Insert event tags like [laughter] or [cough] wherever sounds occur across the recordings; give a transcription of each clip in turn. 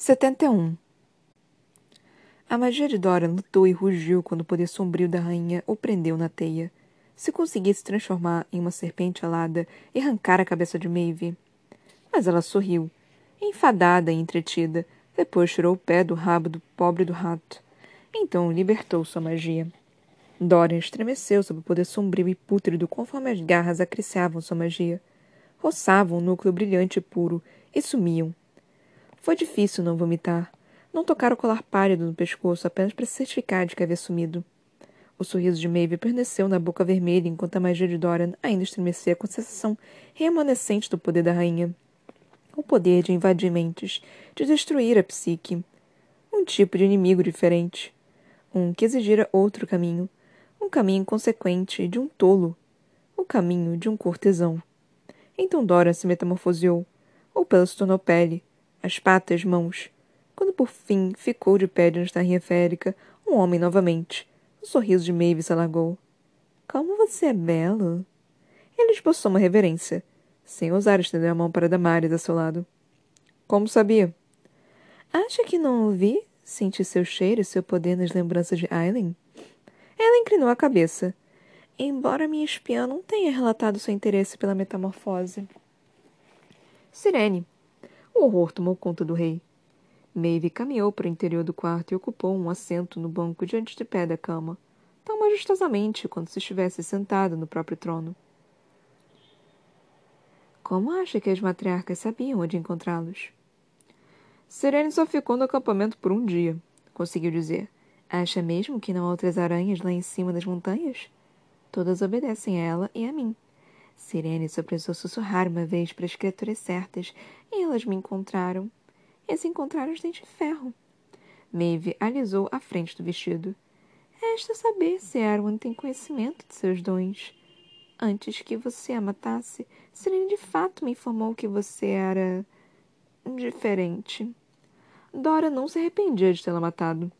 71 A magia de Dora lutou e rugiu quando o poder sombrio da rainha o prendeu na teia. Se conseguisse transformar em uma serpente alada e arrancar a cabeça de Maeve. Mas ela sorriu, enfadada e entretida, depois tirou o pé do rabo do pobre do rato. Então libertou sua magia. Dorian estremeceu sob o poder sombrio e pútrido conforme as garras acariciavam sua magia. Roçavam o núcleo brilhante e puro e sumiam, foi difícil não vomitar. Não tocar o colar pálido no pescoço apenas para se certificar de que havia sumido. O sorriso de Maeve permaneceu na boca vermelha enquanto a magia de Dorian ainda estremecia com a sensação remanescente do poder da rainha. O poder de invadir mentes, de destruir a psique. Um tipo de inimigo diferente. Um que exigira outro caminho. Um caminho inconsequente de um tolo. O caminho de um cortesão. Então Dorian se metamorfoseou, ou pela se tornou pele, as patas, mãos. Quando por fim ficou de pé da rainha férica, um homem novamente. O sorriso de Maeve se alargou. Como você é belo! Ele esboçou uma reverência, sem ousar estender a mão para Damares a seu lado. Como sabia? Acha que não ouvi? Senti seu cheiro e seu poder nas lembranças de Aileen? Ela inclinou a cabeça. Embora minha espiã não tenha relatado seu interesse pela metamorfose. Sirene, o horror tomou conta do rei. Maeve caminhou para o interior do quarto e ocupou um assento no banco diante de pé da cama, tão majestosamente quanto se estivesse sentada no próprio trono. Como acha que as matriarcas sabiam onde encontrá-los? Serene só ficou no acampamento por um dia, conseguiu dizer. Acha mesmo que não há outras aranhas lá em cima das montanhas? Todas obedecem a ela e a mim. Sirene só precisou sussurrar uma vez para as criaturas certas e elas me encontraram. E se encontraram os dentes de ferro. Maeve alisou a frente do vestido. Resta saber se Erwan tem conhecimento de seus dons. Antes que você a matasse, Sirene de fato me informou que você era. diferente. Dora não se arrependia de tê-la matado.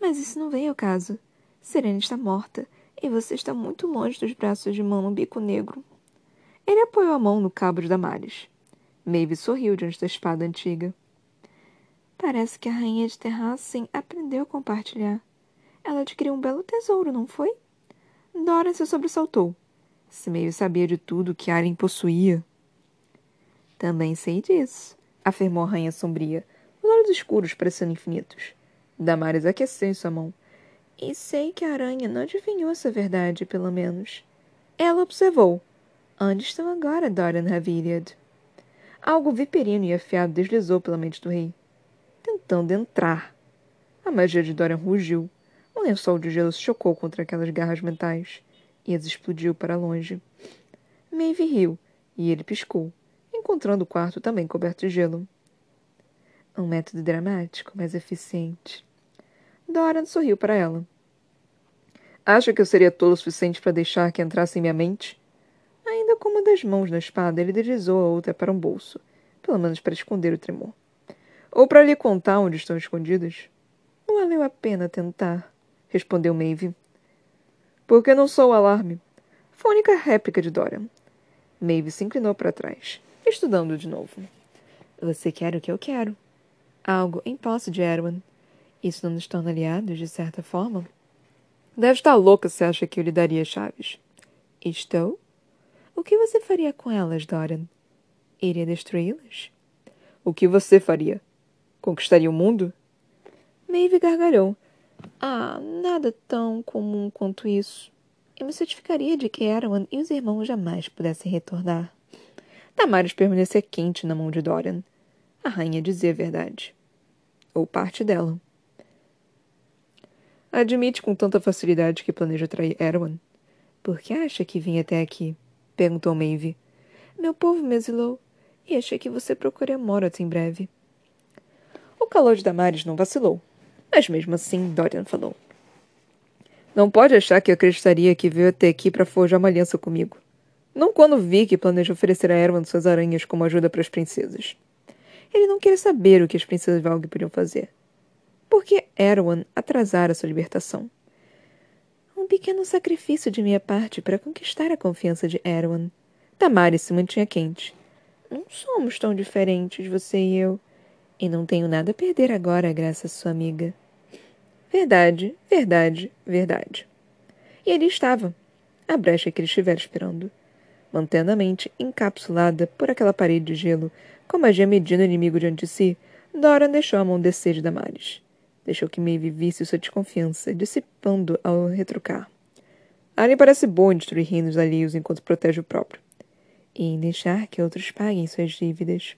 Mas isso não veio ao caso. Serena está morta e você está muito longe dos braços de mão no bico negro. Ele apoiou a mão no cabo de Damares. Maeve sorriu diante da espada antiga. Parece que a rainha de Terrassen aprendeu a compartilhar. Ela adquiriu um belo tesouro, não foi? Dora se sobressaltou. Se Maeve sabia de tudo que Aren possuía. Também sei disso, afirmou a rainha sombria, os olhos escuros parecendo infinitos. Damares aqueceu em sua mão. E sei que a aranha não adivinhou essa verdade, pelo menos. Ela observou. Onde estão agora, Dorian Haviliad? Algo viperino e afiado deslizou pela mente do rei, tentando entrar. A magia de Dorian rugiu. Um lençol de gelo se chocou contra aquelas garras mentais e as explodiu para longe. Maeve riu e ele piscou, encontrando o quarto também coberto de gelo. Um método dramático, mas eficiente. Dorian sorriu para ela. Acha que eu seria tolo o suficiente para deixar que entrasse em minha mente? Ainda com uma das mãos na espada, ele deslizou a outra para um bolso, pelo menos para esconder o tremor. Ou para lhe contar onde estão escondidas? Não valeu a pena tentar, respondeu Maeve. Porque não sou o alarme. Foi a única réplica de Dorian. Maeve se inclinou para trás, estudando de novo. Você quer o que eu quero. Algo em posse de Erwan. Isso não nos torna aliados, de certa forma? Deve estar louca se acha que eu lhe daria chaves. Estou? O que você faria com elas, Dorian? Iria destruí-las? O que você faria? Conquistaria o mundo? Maeve gargalhou. Ah, nada tão comum quanto isso. Eu me certificaria de que Erwan e os irmãos jamais pudessem retornar. Damaris permanecia quente na mão de Dorian. A rainha dizia a verdade. Ou parte dela. Admite com tanta facilidade que planeja trair Erwan. Por que acha que vim até aqui? Perguntou Maeve. Meu povo me exilou e achei que você procuraria Morat em breve. O calor de Damares não vacilou. Mas mesmo assim, Dorian falou. Não pode achar que eu acreditaria que veio até aqui para forjar uma aliança comigo. Não quando vi que planeja oferecer a Erwan suas aranhas como ajuda para as princesas. Ele não queria saber o que as princesas Valg podiam fazer porque Erwan atrasara sua libertação. Um pequeno sacrifício de minha parte para conquistar a confiança de Erwan. Tamaris se mantinha quente. Não somos tão diferentes, você e eu. E não tenho nada a perder agora, graças a sua amiga. Verdade, verdade, verdade. E ali estava, a brecha que ele estivera esperando, mantendo a mente encapsulada por aquela parede de gelo, com magia medindo o inimigo diante de si, Dora deixou a mão descer de Damares. Deixou que Maeve visse sua desconfiança, dissipando ao retrucar. Alien parece bom em destruir reinos alheios enquanto protege o próprio. E em deixar que outros paguem suas dívidas.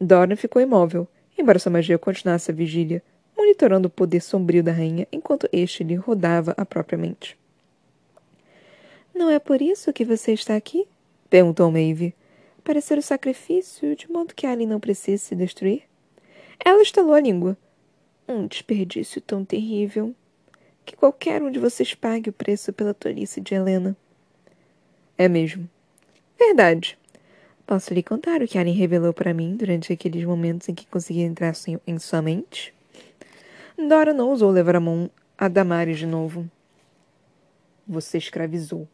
Dora ficou imóvel, embora sua magia continuasse a vigília, monitorando o poder sombrio da rainha enquanto este lhe rodava a própria mente. Não é por isso que você está aqui? perguntou Maeve. Para ser o sacrifício, de modo que Alien não precise se destruir? Ela estalou a língua. Um desperdício tão terrível. Que qualquer um de vocês pague o preço pela tolice de Helena. É mesmo. Verdade. Posso lhe contar o que Alien revelou para mim durante aqueles momentos em que consegui entrar em sua mente? Dora não ousou levar a mão a Damares de novo. Você escravizou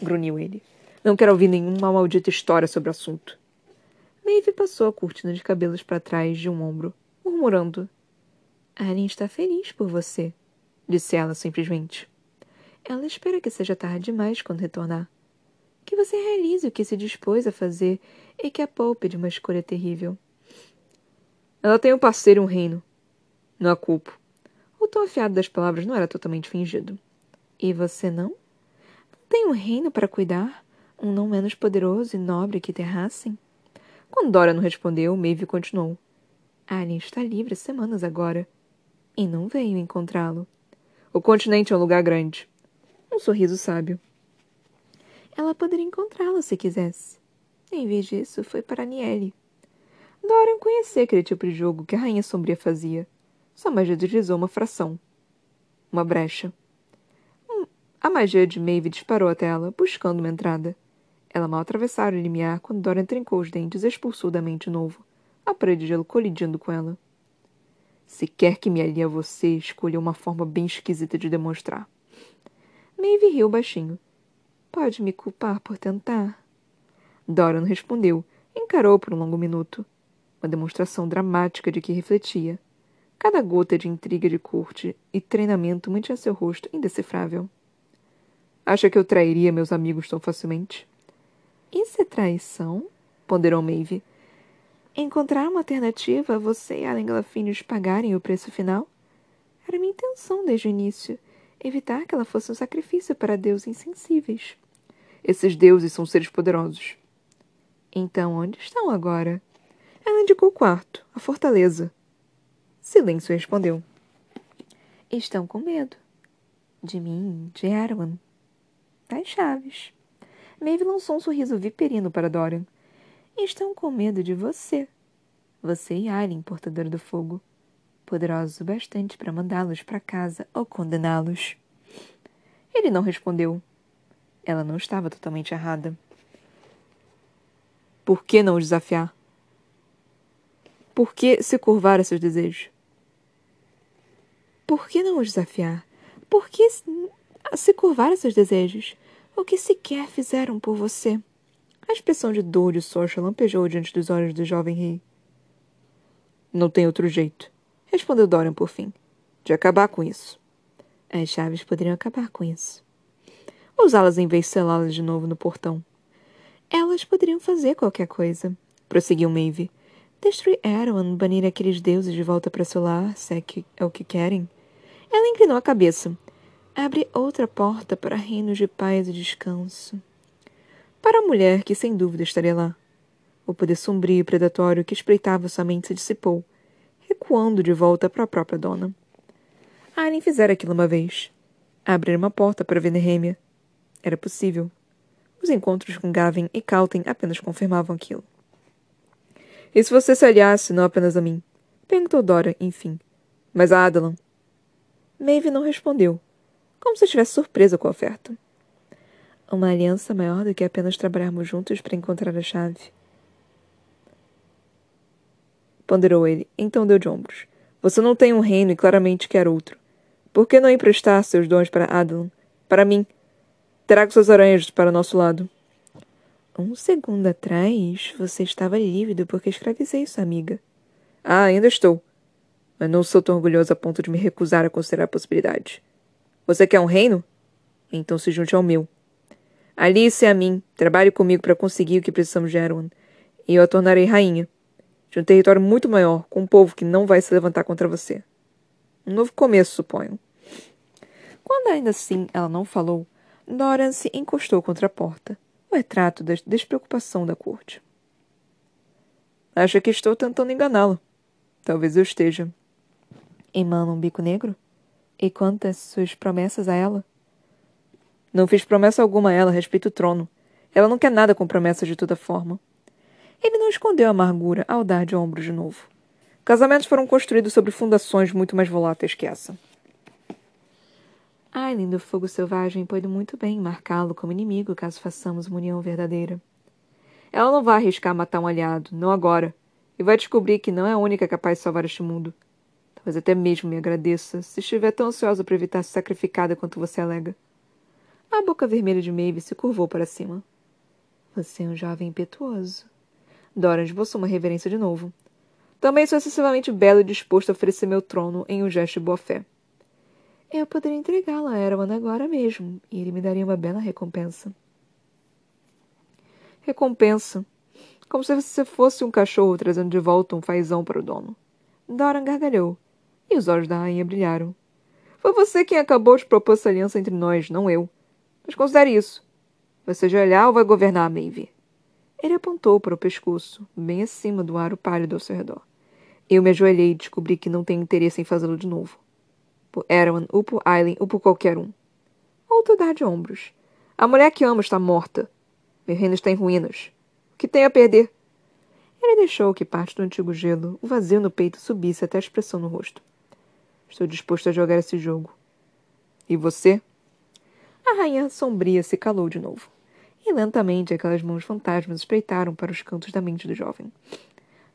grunhiu ele. Não quero ouvir nenhuma maldita história sobre o assunto. Maeve passou a cortina de cabelos para trás de um ombro, murmurando. Alien está feliz por você, disse ela simplesmente. Ela espera que seja tarde demais quando retornar. Que você realize o que se dispôs a fazer e que a poupe de uma escolha terrível. Ela tem um parceiro e um reino. Não a culpo. O tom afiado das palavras não era totalmente fingido. E você não? Tem um reino para cuidar, um não menos poderoso e nobre que Terrassen? Quando Dora não respondeu, Maeve continuou. Alien está livre há semanas agora. E não veio encontrá-lo. O continente é um lugar grande. Um sorriso sábio. Ela poderia encontrá-lo se quisesse. Em vez disso, foi para Niele. Dorian conhecia aquele tipo de jogo que a Rainha Sombria fazia. Sua magia deslizou uma fração. Uma brecha. A magia de Maeve disparou até ela, buscando uma entrada. Ela mal atravessara o limiar quando Dorian trincou os dentes e expulsou da mente novo, a parede de gelo colidindo com ela. Se quer que me alie a você, escolha uma forma bem esquisita de demonstrar. Maeve riu baixinho. Pode me culpar por tentar? Dorian respondeu, encarou por um longo minuto. Uma demonstração dramática de que refletia. Cada gota de intriga de corte e treinamento mantinha seu rosto indecifrável. Acha que eu trairia meus amigos tão facilmente? Isso é traição? ponderou Maeve. Encontrar uma alternativa a você e Allen Glafinhos pagarem o preço final? Era minha intenção desde o início, evitar que ela fosse um sacrifício para deuses insensíveis. Esses deuses são seres poderosos. Então, onde estão agora? Ela indicou o quarto, a fortaleza. Silêncio respondeu. Estão com medo. De mim, de Erwan das chaves. Maeve lançou um sorriso viperino para Dorian. Estão com medo de você. Você e Aileen, portadora do fogo. Poderosos o bastante para mandá-los para casa ou condená-los. Ele não respondeu. Ela não estava totalmente errada. Por que não os desafiar? Por que se curvar a seus desejos? Por que não os desafiar? Por que se curvar a seus desejos? o que sequer fizeram por você. A expressão de dor de Sorcha lampejou diante dos olhos do jovem rei. Não tem outro jeito, respondeu Dorian por fim, de acabar com isso. As chaves poderiam acabar com isso. Usá-las em vez de selá-las de novo no portão. Elas poderiam fazer qualquer coisa, prosseguiu Maeve. Destruir Erwan, banir aqueles deuses de volta para seu lar, se é, que é o que querem. Ela inclinou a cabeça, abre outra porta para reinos de paz e descanso. Para a mulher que sem dúvida estaria lá. O poder sombrio e predatório que espreitava sua mente se dissipou, recuando de volta para a própria dona. Alien fizera aquilo uma vez. Abrir uma porta para Venerêmia. Era possível. Os encontros com Gavin e Calten apenas confirmavam aquilo. E se você se aliasse não apenas a mim? Perguntou Dora, enfim. Mas a Adalan. Maeve não respondeu, como se estivesse surpresa com a oferta. Uma aliança maior do que apenas trabalharmos juntos para encontrar a chave. Ponderou ele, então deu de ombros. Você não tem um reino e claramente quer outro. Por que não emprestar seus dons para Adlan? Para mim. Traga suas aranhas para nosso lado. Um segundo atrás, você estava lívido porque escravizei sua amiga. Ah, ainda estou. Mas não sou tão orgulhoso a ponto de me recusar a considerar a possibilidade. Você quer um reino? Então se junte ao meu. Alice e a mim, trabalhe comigo para conseguir o que precisamos de Erwan, e eu a tornarei rainha, de um território muito maior, com um povo que não vai se levantar contra você. Um novo começo, suponho. Quando ainda assim ela não falou, Doran se encostou contra a porta, o retrato da despreocupação da corte. Acha que estou tentando enganá-la. Talvez eu esteja. Emana um bico negro? E quantas suas promessas a ela? Não fiz promessa alguma a ela a respeito do trono. Ela não quer nada com promessas de toda forma. Ele não escondeu a amargura ao dar de ombro de novo. Casamentos foram construídos sobre fundações muito mais voláteis que essa. Aileen do Fogo Selvagem pode muito bem marcá-lo como inimigo caso façamos uma união verdadeira. Ela não vai arriscar matar um aliado, não agora, e vai descobrir que não é a única capaz de salvar este mundo. Talvez até mesmo me agradeça se estiver tão ansiosa para evitar ser sacrificada quanto você alega. A boca vermelha de Maeve se curvou para cima. Você é um jovem impetuoso. Dora esboçou uma reverência de novo. Também sou excessivamente belo e disposto a oferecer meu trono em um gesto de boa-fé. Eu poderia entregá-la a Erwan agora mesmo, e ele me daria uma bela recompensa. Recompensa? Como se você fosse um cachorro trazendo de volta um fazão para o dono. Doran gargalhou, e os olhos da rainha brilharam. Foi você quem acabou de propor essa aliança entre nós, não eu. Mas considere isso. Vai seja olhar ou vai governar, Maeve? Ele apontou para o pescoço, bem acima do aro pálido ao seu redor. Eu me ajoelhei e descobri que não tenho interesse em fazê-lo de novo. Por Erwan, ou por Aileen, ou por qualquer um. Outro dar de ombros. A mulher que amo está morta. Meu reino está em ruínas. O que tem a perder? Ele deixou que parte do antigo gelo, o vazio no peito, subisse até a expressão no rosto. Estou disposto a jogar esse jogo. E você? A rainha sombria se calou de novo. E lentamente aquelas mãos fantasmas espreitaram para os cantos da mente do jovem.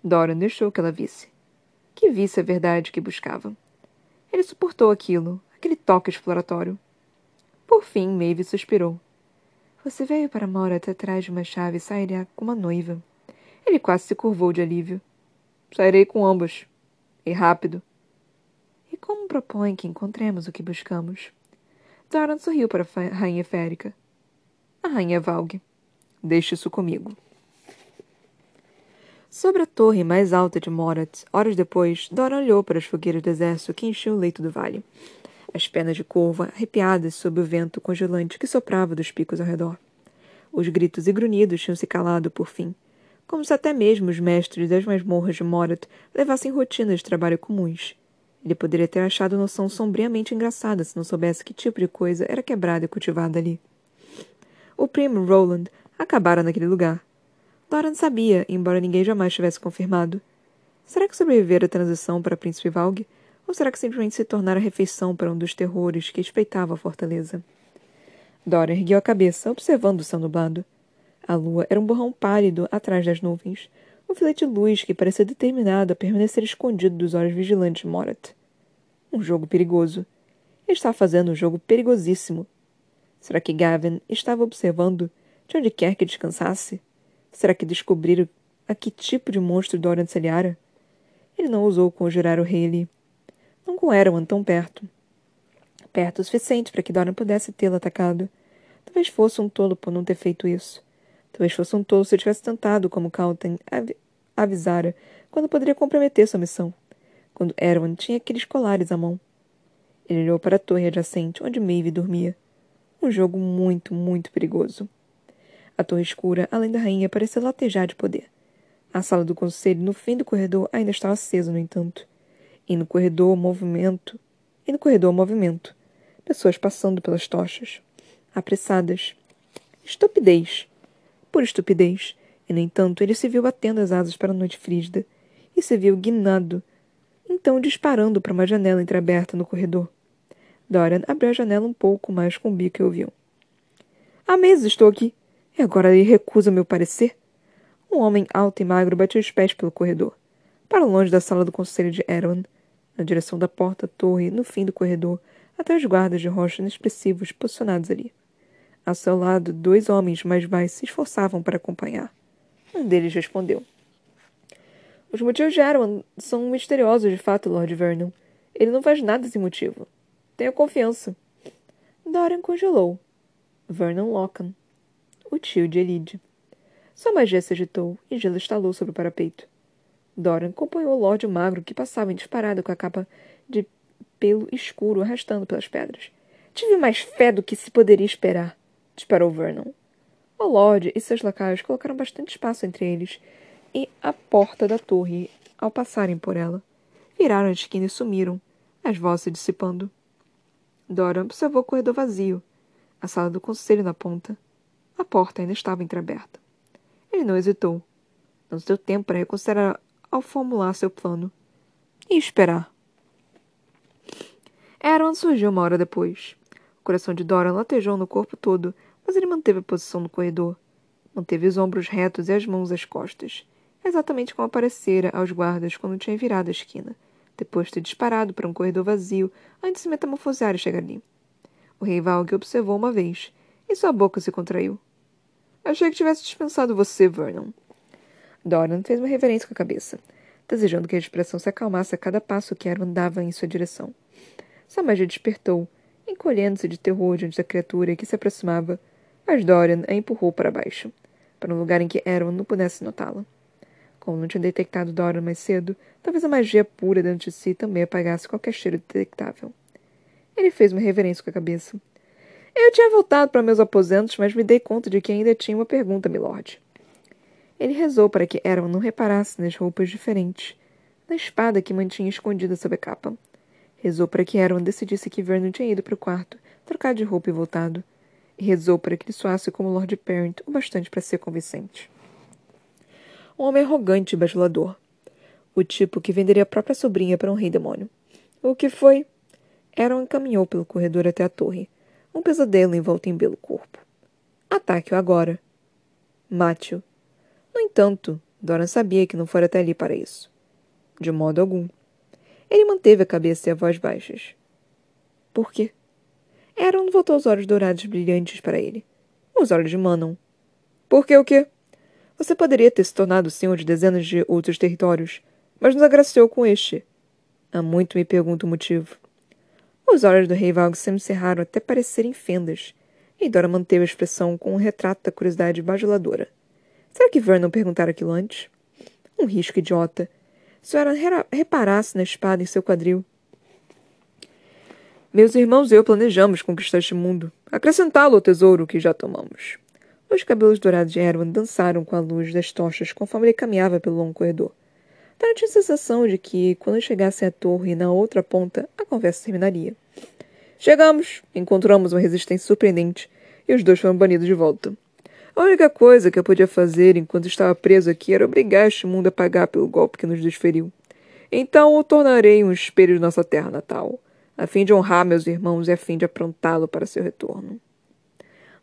Doran deixou que ela visse. Que visse a verdade que buscava. Ele suportou aquilo, aquele toque exploratório. Por fim, Maeve suspirou. Você veio para Morat atrás de uma chave e sairá com uma noiva. Ele quase se curvou de alívio. Sairei com ambas. E rápido. E como propõe que encontremos o que buscamos? Doran sorriu para a rainha férica. A rainha Valg. Deixe isso comigo. Sobre a torre mais alta de Morat, horas depois, Doran olhou para as fogueiras do exército que enchiam o leito do vale. As penas de corvo arrepiadas sob o vento congelante que soprava dos picos ao redor. Os gritos e grunhidos tinham se calado por fim, como se até mesmo os mestres das masmorras de Morat levassem rotinas de trabalho comuns, ele poderia ter achado noção sombriamente engraçada se não soubesse que tipo de coisa era quebrada e cultivada ali. O primo Roland acabara naquele lugar. Doran sabia, embora ninguém jamais tivesse confirmado. Será que sobrevivera a transição para Príncipe Valg? Ou será que simplesmente se tornara refeição para um dos terrores que espreitava a fortaleza? Doran ergueu a cabeça, observando o céu nublado. A lua era um borrão pálido atrás das nuvens, um filete de luz que parecia determinado a permanecer escondido dos olhos vigilantes de Morat. Um jogo perigoso. Ele estava fazendo um jogo perigosíssimo. Será que Gavin estava observando de onde quer que descansasse? Será que descobriram a que tipo de monstro Dorian se aliara? Ele não ousou conjurar o ali. Não Erwan tão perto. Perto o suficiente para que Dorian pudesse tê-lo atacado. Talvez fosse um tolo por não ter feito isso. Talvez fosse um tolo se eu tivesse tentado, como Calton av avisara, quando poderia comprometer sua missão quando Erwan tinha aqueles colares à mão. Ele olhou para a torre adjacente, onde Maeve dormia. Um jogo muito, muito perigoso. A torre escura, além da rainha, parecia latejar de poder. A sala do conselho, no fim do corredor, ainda estava acesa, no entanto. E no corredor, movimento. E no corredor, movimento. Pessoas passando pelas tochas. Apressadas. Estupidez. Por estupidez. E, no entanto, ele se viu batendo as asas para a noite frígida. E se viu guinado então disparando para uma janela entreaberta no corredor. Dorian abriu a janela um pouco mais com o bico e ouviu. Há meses estou aqui, e agora ele recusa meu parecer? Um homem alto e magro bateu os pés pelo corredor, para longe da sala do conselho de Erwan, na direção da porta-torre, no fim do corredor, até os guardas de rocha inexpressivos posicionados ali. a seu lado, dois homens mais baixos se esforçavam para acompanhar. Um deles respondeu. Os motivos de Aaron são misteriosos de fato, Lord Vernon. Ele não faz nada sem motivo. Tenha confiança. Dorian congelou. Vernon Lockham. O tio de Elide. Sua magia se agitou e gelo estalou sobre o parapeito. Dorian acompanhou o Lorde magro que passava em disparada com a capa de pelo escuro arrastando pelas pedras. Tive mais fé do que se poderia esperar, disparou Vernon. O Lorde e seus lacaios colocaram bastante espaço entre eles e a porta da torre ao passarem por ela. Viraram a esquina e sumiram, as vozes se dissipando. Dora observou o corredor vazio, a sala do conselho na ponta. A porta ainda estava entreaberta. Ele não hesitou. Não deu tempo para reconsiderar ao formular seu plano. E esperar. Aaron surgiu uma hora depois. O coração de Dora latejou no corpo todo, mas ele manteve a posição no corredor. Manteve os ombros retos e as mãos às costas, exatamente como aparecera aos guardas quando tinha virado a esquina, depois de ter disparado para um corredor vazio antes de se metamorfosear e chegar ali. O rei Valg observou uma vez, e sua boca se contraiu. Achei que tivesse dispensado você, Vernon. Doran fez uma reverência com a cabeça, desejando que a expressão se acalmasse a cada passo que Aaron dava em sua direção. Sua magia despertou, encolhendo-se de terror diante da criatura que se aproximava, mas Dorian a empurrou para baixo, para um lugar em que Aaron não pudesse notá-la. Como não tinha detectado Dorian mais cedo, talvez a magia pura dentro de si também apagasse qualquer cheiro detectável. Ele fez uma reverência com a cabeça. Eu tinha voltado para meus aposentos, mas me dei conta de que ainda tinha uma pergunta, milord. Ele rezou para que Aaron não reparasse nas roupas diferentes, na espada que mantinha escondida sob a capa. Rezou para que Aaron decidisse que Vernon tinha ido para o quarto, trocar de roupa e voltado. E rezou para que ele soasse como Lord Parent o bastante para ser convincente. Um homem arrogante e bajulador. O tipo que venderia a própria sobrinha para um rei demônio. O que foi? Aaron caminhou pelo corredor até a torre. Um pesadelo envolto em belo corpo. Ataque-o agora. Mate-o. No entanto, Doran sabia que não fora até ali para isso. De modo algum. Ele manteve a cabeça e a voz baixas. Por quê? Aaron voltou os olhos dourados brilhantes para ele. Os olhos de Manon. Por que o quê? Você poderia ter se tornado senhor de dezenas de outros territórios, mas nos agraciou com este. Há muito me pergunto o motivo. Os olhos do rei Valg se encerraram até parecerem fendas, e Dora manteve a expressão com um retrato da curiosidade bajuladora. Será que Vernon perguntara aquilo antes? Um risco idiota, se Aaron reparasse na espada em seu quadril. Meus irmãos e eu planejamos conquistar este mundo, acrescentá-lo ao tesouro que já tomamos. Os cabelos dourados de Erwan dançaram com a luz das tochas conforme ele caminhava pelo longo corredor. Tara tinha a sensação de que, quando chegassem à torre na outra ponta, a conversa terminaria. Chegamos, encontramos uma resistência surpreendente, e os dois foram banidos de volta. A única coisa que eu podia fazer enquanto estava preso aqui era obrigar este mundo a pagar pelo golpe que nos desferiu. Então o tornarei um espelho de nossa terra natal, a fim de honrar meus irmãos e a fim de aprontá-lo para seu retorno.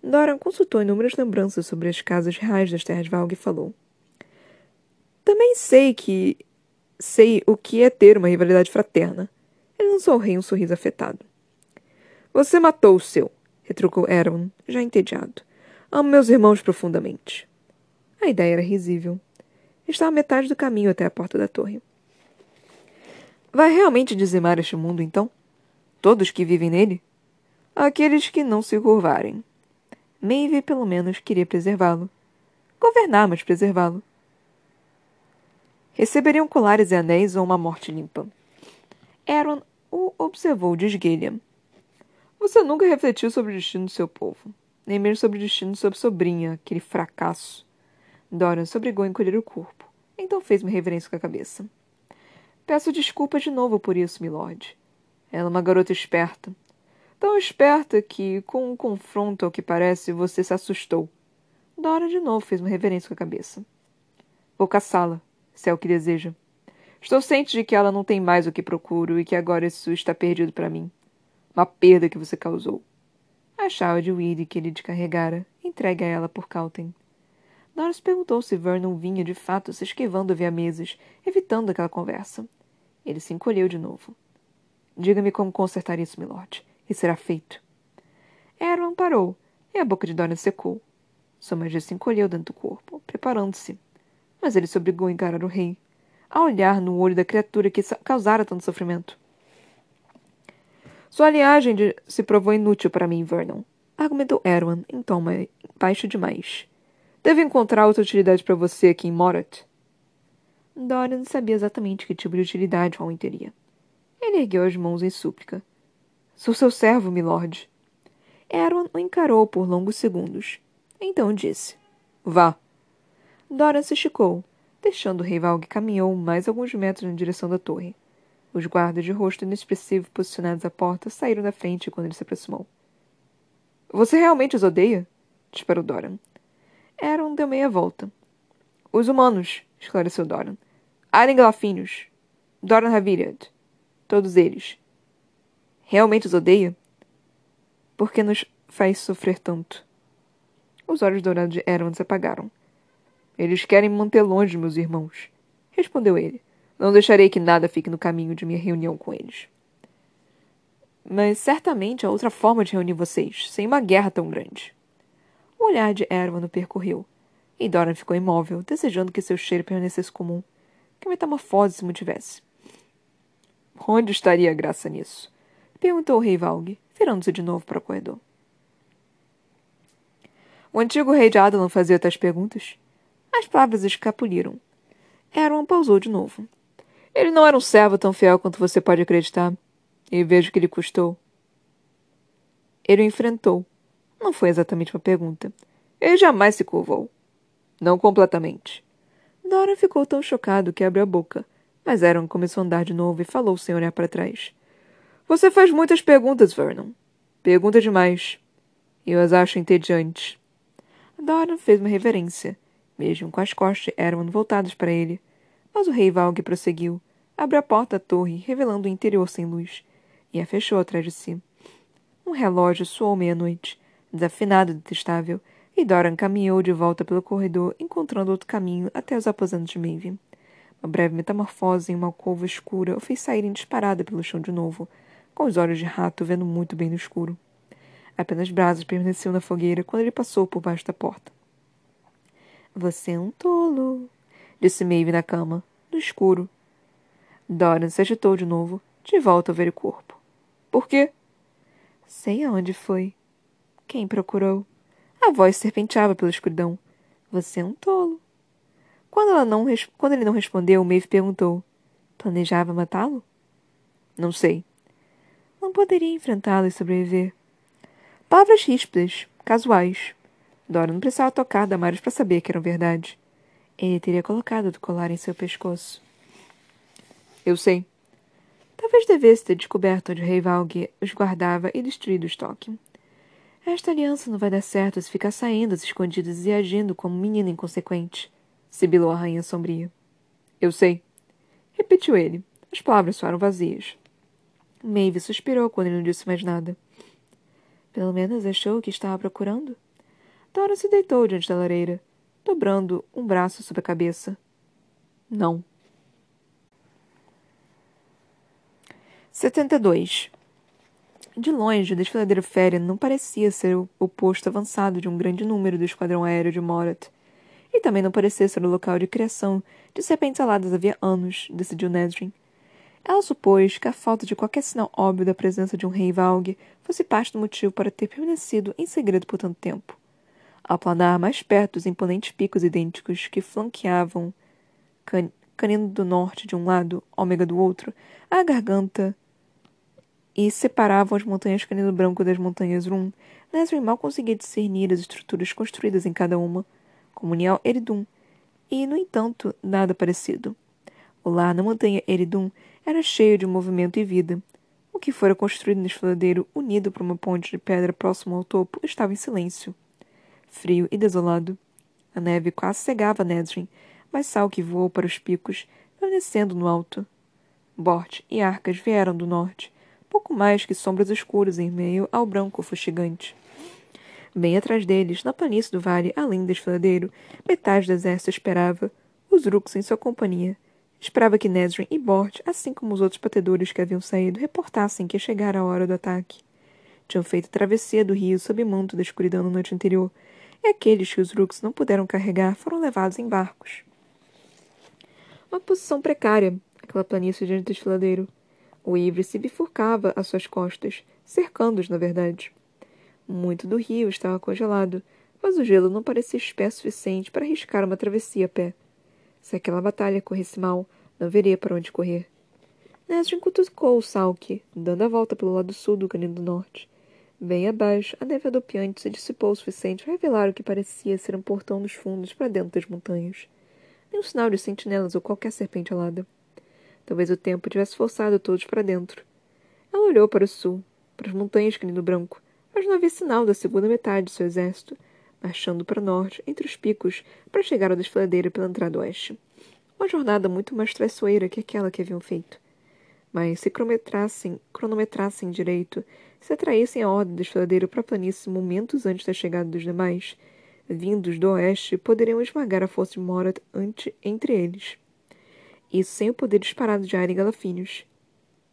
Doran consultou inúmeras lembranças sobre as casas reais das terras Valg e falou. Também sei que. sei o que é ter uma rivalidade fraterna. Ele lançou ao rei um sorriso afetado. Você matou o seu, retrucou Aaron, já entediado. Amo meus irmãos profundamente. A ideia era risível. Estava metade do caminho até a porta da torre. Vai realmente dizimar este mundo, então? Todos que vivem nele? Aqueles que não se curvarem. Maeve, pelo menos, queria preservá-lo. Governar, mas preservá-lo. Receberiam colares e anéis ou uma morte limpa. Aaron o observou de esguelha. Você nunca refletiu sobre o destino do seu povo nem mesmo sobre o destino de sua sobrinha, aquele fracasso. Dorian se obrigou a encolher o corpo. Então fez uma reverência com a cabeça. Peço desculpas de novo por isso, milord. Ela é uma garota esperta. Tão esperta que, com um confronto ao que parece, você se assustou. Dora de novo fez uma reverência com a cabeça. Vou caçá-la, se é o que deseja. Estou ciente de que ela não tem mais o que procuro e que agora isso está perdido para mim. Uma perda que você causou. A chave de Weedy que ele descarregara, entregue a ela por Calten. Norris perguntou se Vernon vinha de fato se esquivando via mesas, evitando aquela conversa. Ele se encolheu de novo. Diga-me como consertar isso, milord, e será feito. Aaron parou, e a boca de Dorian secou. Sua magia se encolheu dentro do corpo, preparando-se. Mas ele se obrigou a encarar o rei, a olhar no olho da criatura que causara tanto sofrimento. Sua linhagem de... se provou inútil para mim, Vernon, argumentou Erwan em tom baixo demais. Devo encontrar outra utilidade para você aqui em Morat. Dorian sabia exatamente que tipo de utilidade Owen teria. Ele ergueu as mãos em súplica. Sou seu servo, milord. Erwan o encarou por longos segundos. Então disse: Vá. Dorian se esticou, deixando o rei Valg caminhou mais alguns metros na direção da torre. Os guardas de rosto inexpressivo posicionados à porta saíram da frente quando ele se aproximou. Você realmente os odeia? disparou Doran. Aaron deu meia volta. Os humanos, esclareceu Doran. Aren Glafinhos. Doran Haviriad. Todos eles. Realmente os odeia? Por que nos faz sofrer tanto? Os olhos dourados de Aaron se apagaram. Eles querem me manter longe, meus irmãos, respondeu ele. Não deixarei que nada fique no caminho de minha reunião com eles. Mas certamente há outra forma de reunir vocês, sem uma guerra tão grande. O olhar de Erwan o percorreu, e Doran ficou imóvel, desejando que seu cheiro permanecesse comum, que a metamorfose se mantivesse. Onde estaria a graça nisso? Perguntou o rei Valg, virando-se de novo para o corredor. O antigo rei de Adelan fazia tais perguntas? As palavras escapuliram. Erwan pausou de novo. Ele não era um servo tão fiel quanto você pode acreditar. E vejo que lhe custou. Ele o enfrentou, não foi exatamente uma pergunta. Ele jamais se curvou. Não completamente. Dora ficou tão chocado que abriu a boca, mas Aaron começou a andar de novo e falou sem olhar para trás. Você faz muitas perguntas, Vernon. Pergunta demais. Eu as acho entediantes. Dora fez uma reverência, mesmo com as costas Aaron voltadas para ele. Mas o rei Valg prosseguiu, abriu a porta da torre, revelando o interior sem luz, e a fechou atrás de si. Um relógio soou meia-noite, desafinado e detestável, e Doran caminhou de volta pelo corredor, encontrando outro caminho até os aposentos de Maeve. Uma breve metamorfose em uma alcova escura o fez sair em disparada pelo chão de novo, com os olhos de rato vendo muito bem no escuro. Apenas brasas permaneciam na fogueira quando ele passou por baixo da porta. Você é um tolo, disse Maeve na cama, no escuro. Doran se agitou de novo, de volta ao velho corpo. Por quê? Sei aonde foi, quem procurou? A voz serpenteava pela escuridão. Você é um tolo. Quando, ela não, quando ele não respondeu, Maeve perguntou: Planejava matá-lo? Não sei. Não poderia enfrentá-lo e sobreviver. Palavras ríspidas, casuais. Dora não precisava tocar Damares para saber que eram verdade. Ele teria colocado o colar em seu pescoço. Eu sei. Talvez devesse ter descoberto onde o rei Valg os guardava e destruído o estoque. Esta aliança não vai dar certo se ficar saindo às escondidas e agindo como menina inconsequente, sibilou a rainha sombria. Eu sei. Repetiu ele. As palavras soaram vazias. Maeve suspirou quando ele não disse mais nada. Pelo menos achou o que estava procurando? Dora se deitou diante da lareira, dobrando um braço sobre a cabeça. Não. 72. De longe, o desfiladeiro Ferian não parecia ser o posto avançado de um grande número do esquadrão aéreo de Morat. E também não parecia ser o local de criação de serpentes aladas havia anos, decidiu Nesrin. Ela supôs que a falta de qualquer sinal óbvio da presença de um rei Valg fosse parte do motivo para ter permanecido em segredo por tanto tempo. Ao planar mais perto dos imponentes picos idênticos que flanqueavam Can Canino do Norte de um lado, Ômega do outro, a garganta e separavam as montanhas Canino Branco das montanhas Rum, Nesrin mal conseguia discernir as estruturas construídas em cada uma, Comunhal Eridum, e, no entanto, nada parecido. O lar na montanha Eridum era cheio de movimento e vida. O que fora construído neste desfiladeiro, unido por uma ponte de pedra próximo ao topo, estava em silêncio. Frio e desolado. A neve quase cegava Nesrin, mas Sal que voou para os picos, permanecendo no alto. Bort e Arcas vieram do norte, pouco mais que sombras escuras em meio ao branco fustigante. Bem atrás deles, na planície do vale, além do desfiladeiro, metade do exército esperava, os Rooks em sua companhia. Esperava que Nesrin e Bort, assim como os outros batedores que haviam saído, reportassem que chegara a hora do ataque. Tinham feito a travessia do rio sob manto da escuridão na noite anterior, e aqueles que os Rooks não puderam carregar foram levados em barcos. Uma posição precária, aquela planície diante do desfiladeiro. O Ivre se bifurcava às suas costas, cercando-os, na verdade. Muito do rio estava congelado, mas o gelo não parecia espesso suficiente para arriscar uma travessia a pé. Se aquela batalha corresse mal, não veria para onde correr. Nesrin cutucou o Salk, dando a volta pelo lado sul do canino do norte. Bem abaixo, a neve adopiante se dissipou o suficiente para revelar o que parecia ser um portão dos fundos para dentro das montanhas. Nem um sinal de sentinelas ou qualquer serpente alada. Talvez o tempo tivesse forçado todos para dentro. Ela olhou para o sul, para as montanhas canino branco, mas não havia sinal da segunda metade de seu exército, marchando para norte, entre os picos, para chegar ao desfiladeiro pela entrada oeste. Uma jornada muito mais traiçoeira que aquela que haviam feito. Mas se cronometrassem, cronometrassem direito, se atraíssem a ordem do desfiladeiro para a planície momentos antes da chegada dos demais, vindos do oeste, poderiam esmagar a força de Morat ante, entre eles. Isso sem o poder disparado de Aire Galafínios.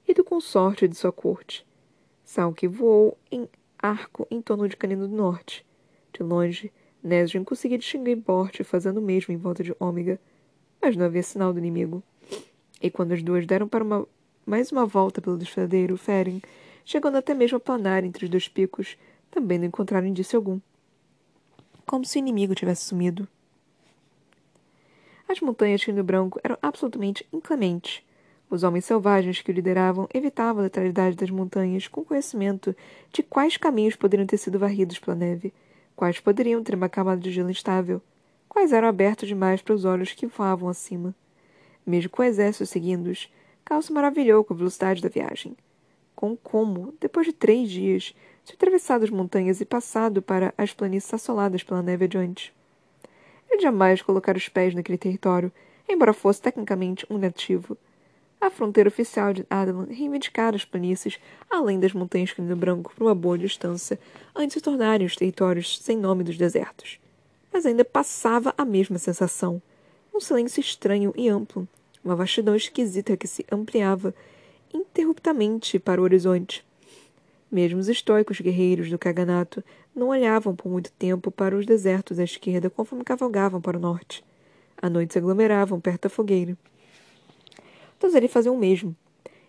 E do consorte de sua corte. Salk voou em arco em torno de Canino do Norte. De longe, Nesrin conseguia distinguir Bort fazendo o mesmo em volta de Ômega, mas não havia sinal do inimigo. E quando as duas deram para uma, mais uma volta pelo desfiladeiro, Feren, chegando até mesmo a planar entre os dois picos, também não encontraram indício algum. Como se o inimigo tivesse sumido. As montanhas de Rio Branco eram absolutamente inclementes. Os homens selvagens que o lideravam evitavam a letalidade das montanhas com conhecimento de quais caminhos poderiam ter sido varridos pela neve, quais poderiam ter uma camada de gelo instável, quais eram abertos demais para os olhos que voavam acima. Mesmo com o exército seguindo-os, Cal se maravilhou com a velocidade da viagem. Com como, depois de três dias, tinha atravessado as montanhas e passado para as planícies assoladas pela neve adiante. Ele jamais colocara os pés naquele território, embora fosse tecnicamente um nativo. A fronteira oficial de Adelan reivindicara as planícies além das montanhas Canino Branco por uma boa distância, antes de se tornarem os territórios sem nome dos desertos mas ainda passava a mesma sensação. Um silêncio estranho e amplo, uma vastidão esquisita que se ampliava interruptamente para o horizonte. Mesmo os estoicos guerreiros do Kaganato não olhavam por muito tempo para os desertos à esquerda conforme cavalgavam para o norte. À noite se aglomeravam perto da fogueira. Todos eles faziam o mesmo.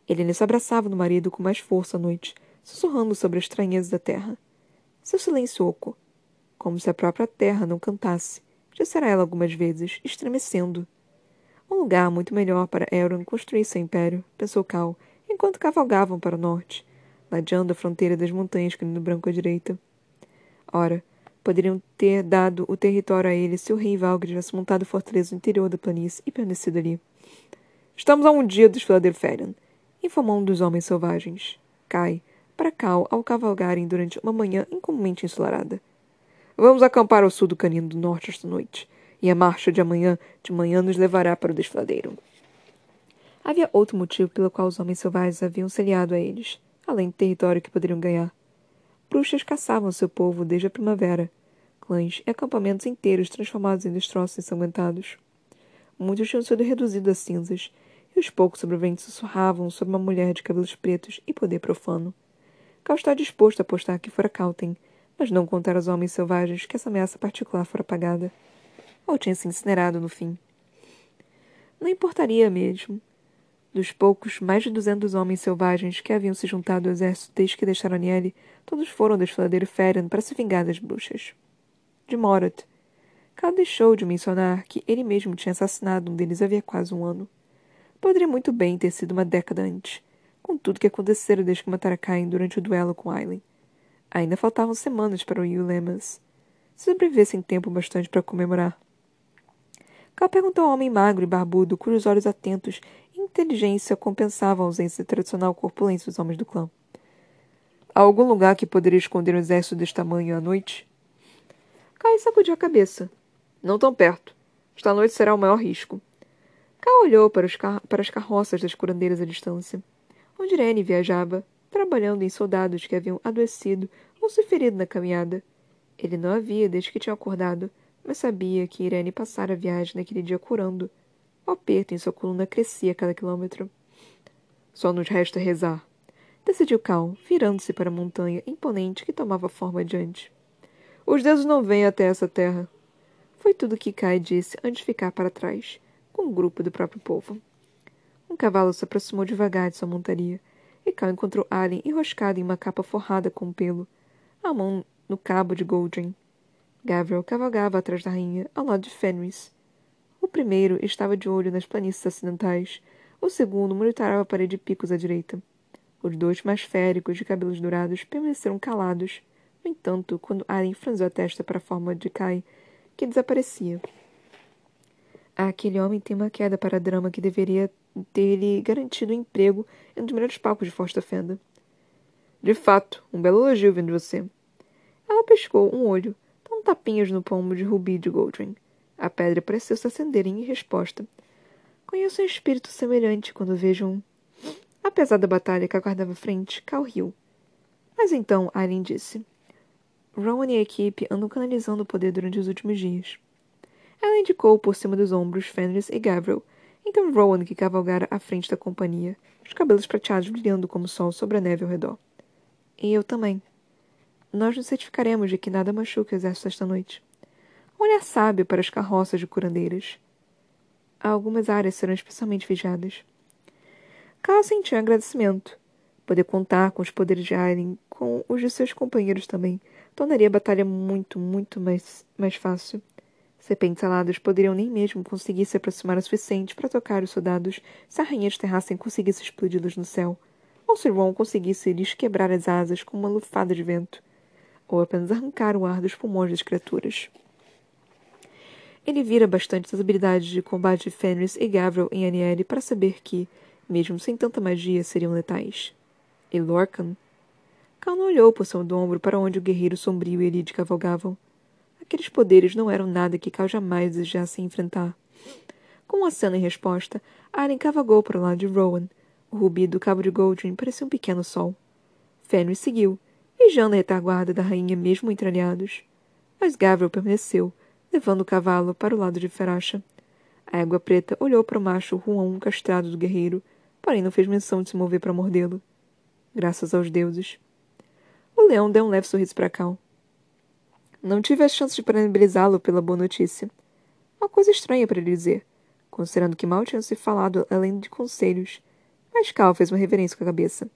Ele se abraçava no marido com mais força à noite, sussurrando sobre a estranheza da terra. Seu silêncio oco, como se a própria terra não cantasse, dissera ela algumas vezes, estremecendo. Um lugar muito melhor para Elrond construir seu império, pensou Cal, enquanto cavalgavam para o norte, ladeando a fronteira das montanhas Canino Branco à direita. Ora, poderiam ter dado o território a ele se o rei Valgr tivesse montado fortaleza no interior da planície e permanecido ali. Estamos a um dia do desfiladeiro Ferian, informou um dos homens selvagens. Cai, para Cal ao cavalgarem durante uma manhã incomumente ensolarada. Vamos acampar ao sul do Canino do Norte esta noite, e a marcha de amanhã de manhã nos levará para o desfiladeiro. Havia outro motivo pelo qual os homens selvagens haviam se aliado a eles, além do território que poderiam ganhar. Bruxas caçavam seu povo desde a primavera, clãs e acampamentos inteiros transformados em destroços ensanguentados. Muitos tinham sido reduzidos a cinzas, e os poucos sobreviventes sussurravam sobre uma mulher de cabelos pretos e poder profano. Cal está disposto a apostar que fora Calten, mas não contar aos homens selvagens que essa ameaça particular fora apagada. Ou tinha se incinerado no fim. Não importaria mesmo. Dos poucos, mais de duzentos homens selvagens que haviam se juntado ao exército desde que deixaram Niele, todos foram ao desfiladeiro Feren para se vingar das bruxas. De Morat. Cal deixou de mencionar que ele mesmo tinha assassinado um deles havia quase um ano. Poderia muito bem ter sido uma década antes, com tudo que acontecera desde que matara Cain durante o duelo com Aileen. Ainda faltavam semanas para o Yulemas. Se sobrevivessem tempo bastante para comemorar. Cal perguntou ao homem magro e barbudo, cujos olhos atentos e inteligência compensavam a ausência tradicional corpulência dos homens do clã. Há algum lugar que poderia esconder um exército deste tamanho à noite? Kai sacudiu a cabeça. Não tão perto. Esta noite será o maior risco. Cal olhou para, para as carroças das curandeiras à distância, onde Irene viajava, trabalhando em soldados que haviam adoecido ou se ferido na caminhada. Ele não havia desde que tinha acordado, mas sabia que Irene passara a viagem naquele dia curando. O aperto em sua coluna crescia a cada quilômetro. Só nos resta rezar. decidiu Cal, virando-se para a montanha imponente que tomava forma adiante. Os deuses não vêm até essa terra. Foi tudo o que Kai disse antes de ficar para trás, com o um grupo do próprio povo. Um cavalo se aproximou devagar de sua montaria, e Cal encontrou Alien enroscado em uma capa forrada com pelo, a mão no cabo de Goldrin. Gabriel cavalgava atrás da rainha, ao lado de Fenris. O primeiro estava de olho nas planícies acidentais, o segundo monitorava a parede de picos à direita. Os dois mais féricos, de cabelos dourados, permaneceram calados. No entanto, quando Aren franziu a testa para a forma de Kai, que desaparecia. Aquele homem tem uma queda para drama que deveria ter-lhe garantido um emprego em um dos melhores palcos de Forsta Fenda. De fato, um belo elogio vindo de você. Ela pescou um olho, dando tapinhas no palmo de Rubi de Goldring. A pedra pareceu se acender em resposta. Conheço um espírito semelhante quando vejo um. Apesar da batalha que aguardava frente, Cal riu. Mas então, Aileen disse. Rowan e a equipe andam canalizando o poder durante os últimos dias. Ela indicou por cima dos ombros Fenris e Gabriel, então Rowan que cavalgara à frente da companhia, os cabelos prateados brilhando como o sol sobre a neve ao redor. E eu também. Nós nos certificaremos de que nada machuque o exército esta noite. Um olhar sábio para as carroças de curandeiras. Algumas áreas serão especialmente vigiadas. Cal sentiu agradecimento. Poder contar com os poderes de Aileen, com os de seus companheiros também, tornaria a batalha muito, muito mais, mais fácil. Serpentes aladas poderiam nem mesmo conseguir se aproximar o suficiente para tocar os soldados se a rainha de Terrassen conseguisse explodi-los no céu, ou se Ron conseguisse lhes quebrar as asas com uma lufada de vento, ou apenas arrancar o ar dos pulmões das criaturas. Ele vira bastante as habilidades de combate de Fenris e Gavril em Aniele para saber que, mesmo sem tanta magia, seriam letais. E Lorcan? Cal não olhou por cima do ombro para onde o guerreiro sombrio e Elide cavalgavam. Aqueles poderes não eram nada que Cal jamais desejasse enfrentar. Com uma cena em resposta, Aren cavalgou para o lado de Rowan. O rubi do cabo de Goldrin parecia um pequeno sol. Fenris seguiu, vigiando a retaguarda da rainha mesmo entralhados. Mas Gavril permaneceu, levando o cavalo para o lado de Feracha. A égua preta olhou para o macho ruão castrado do guerreiro, porém não fez menção de se mover para mordê-lo. Graças aos deuses. O leão deu um leve sorriso para Cal. Não tive a chance de parabenizá-lo pela boa notícia. Uma coisa estranha para lhe dizer, considerando que mal tinha se falado além de conselhos. Mas Cal fez uma reverência com a cabeça.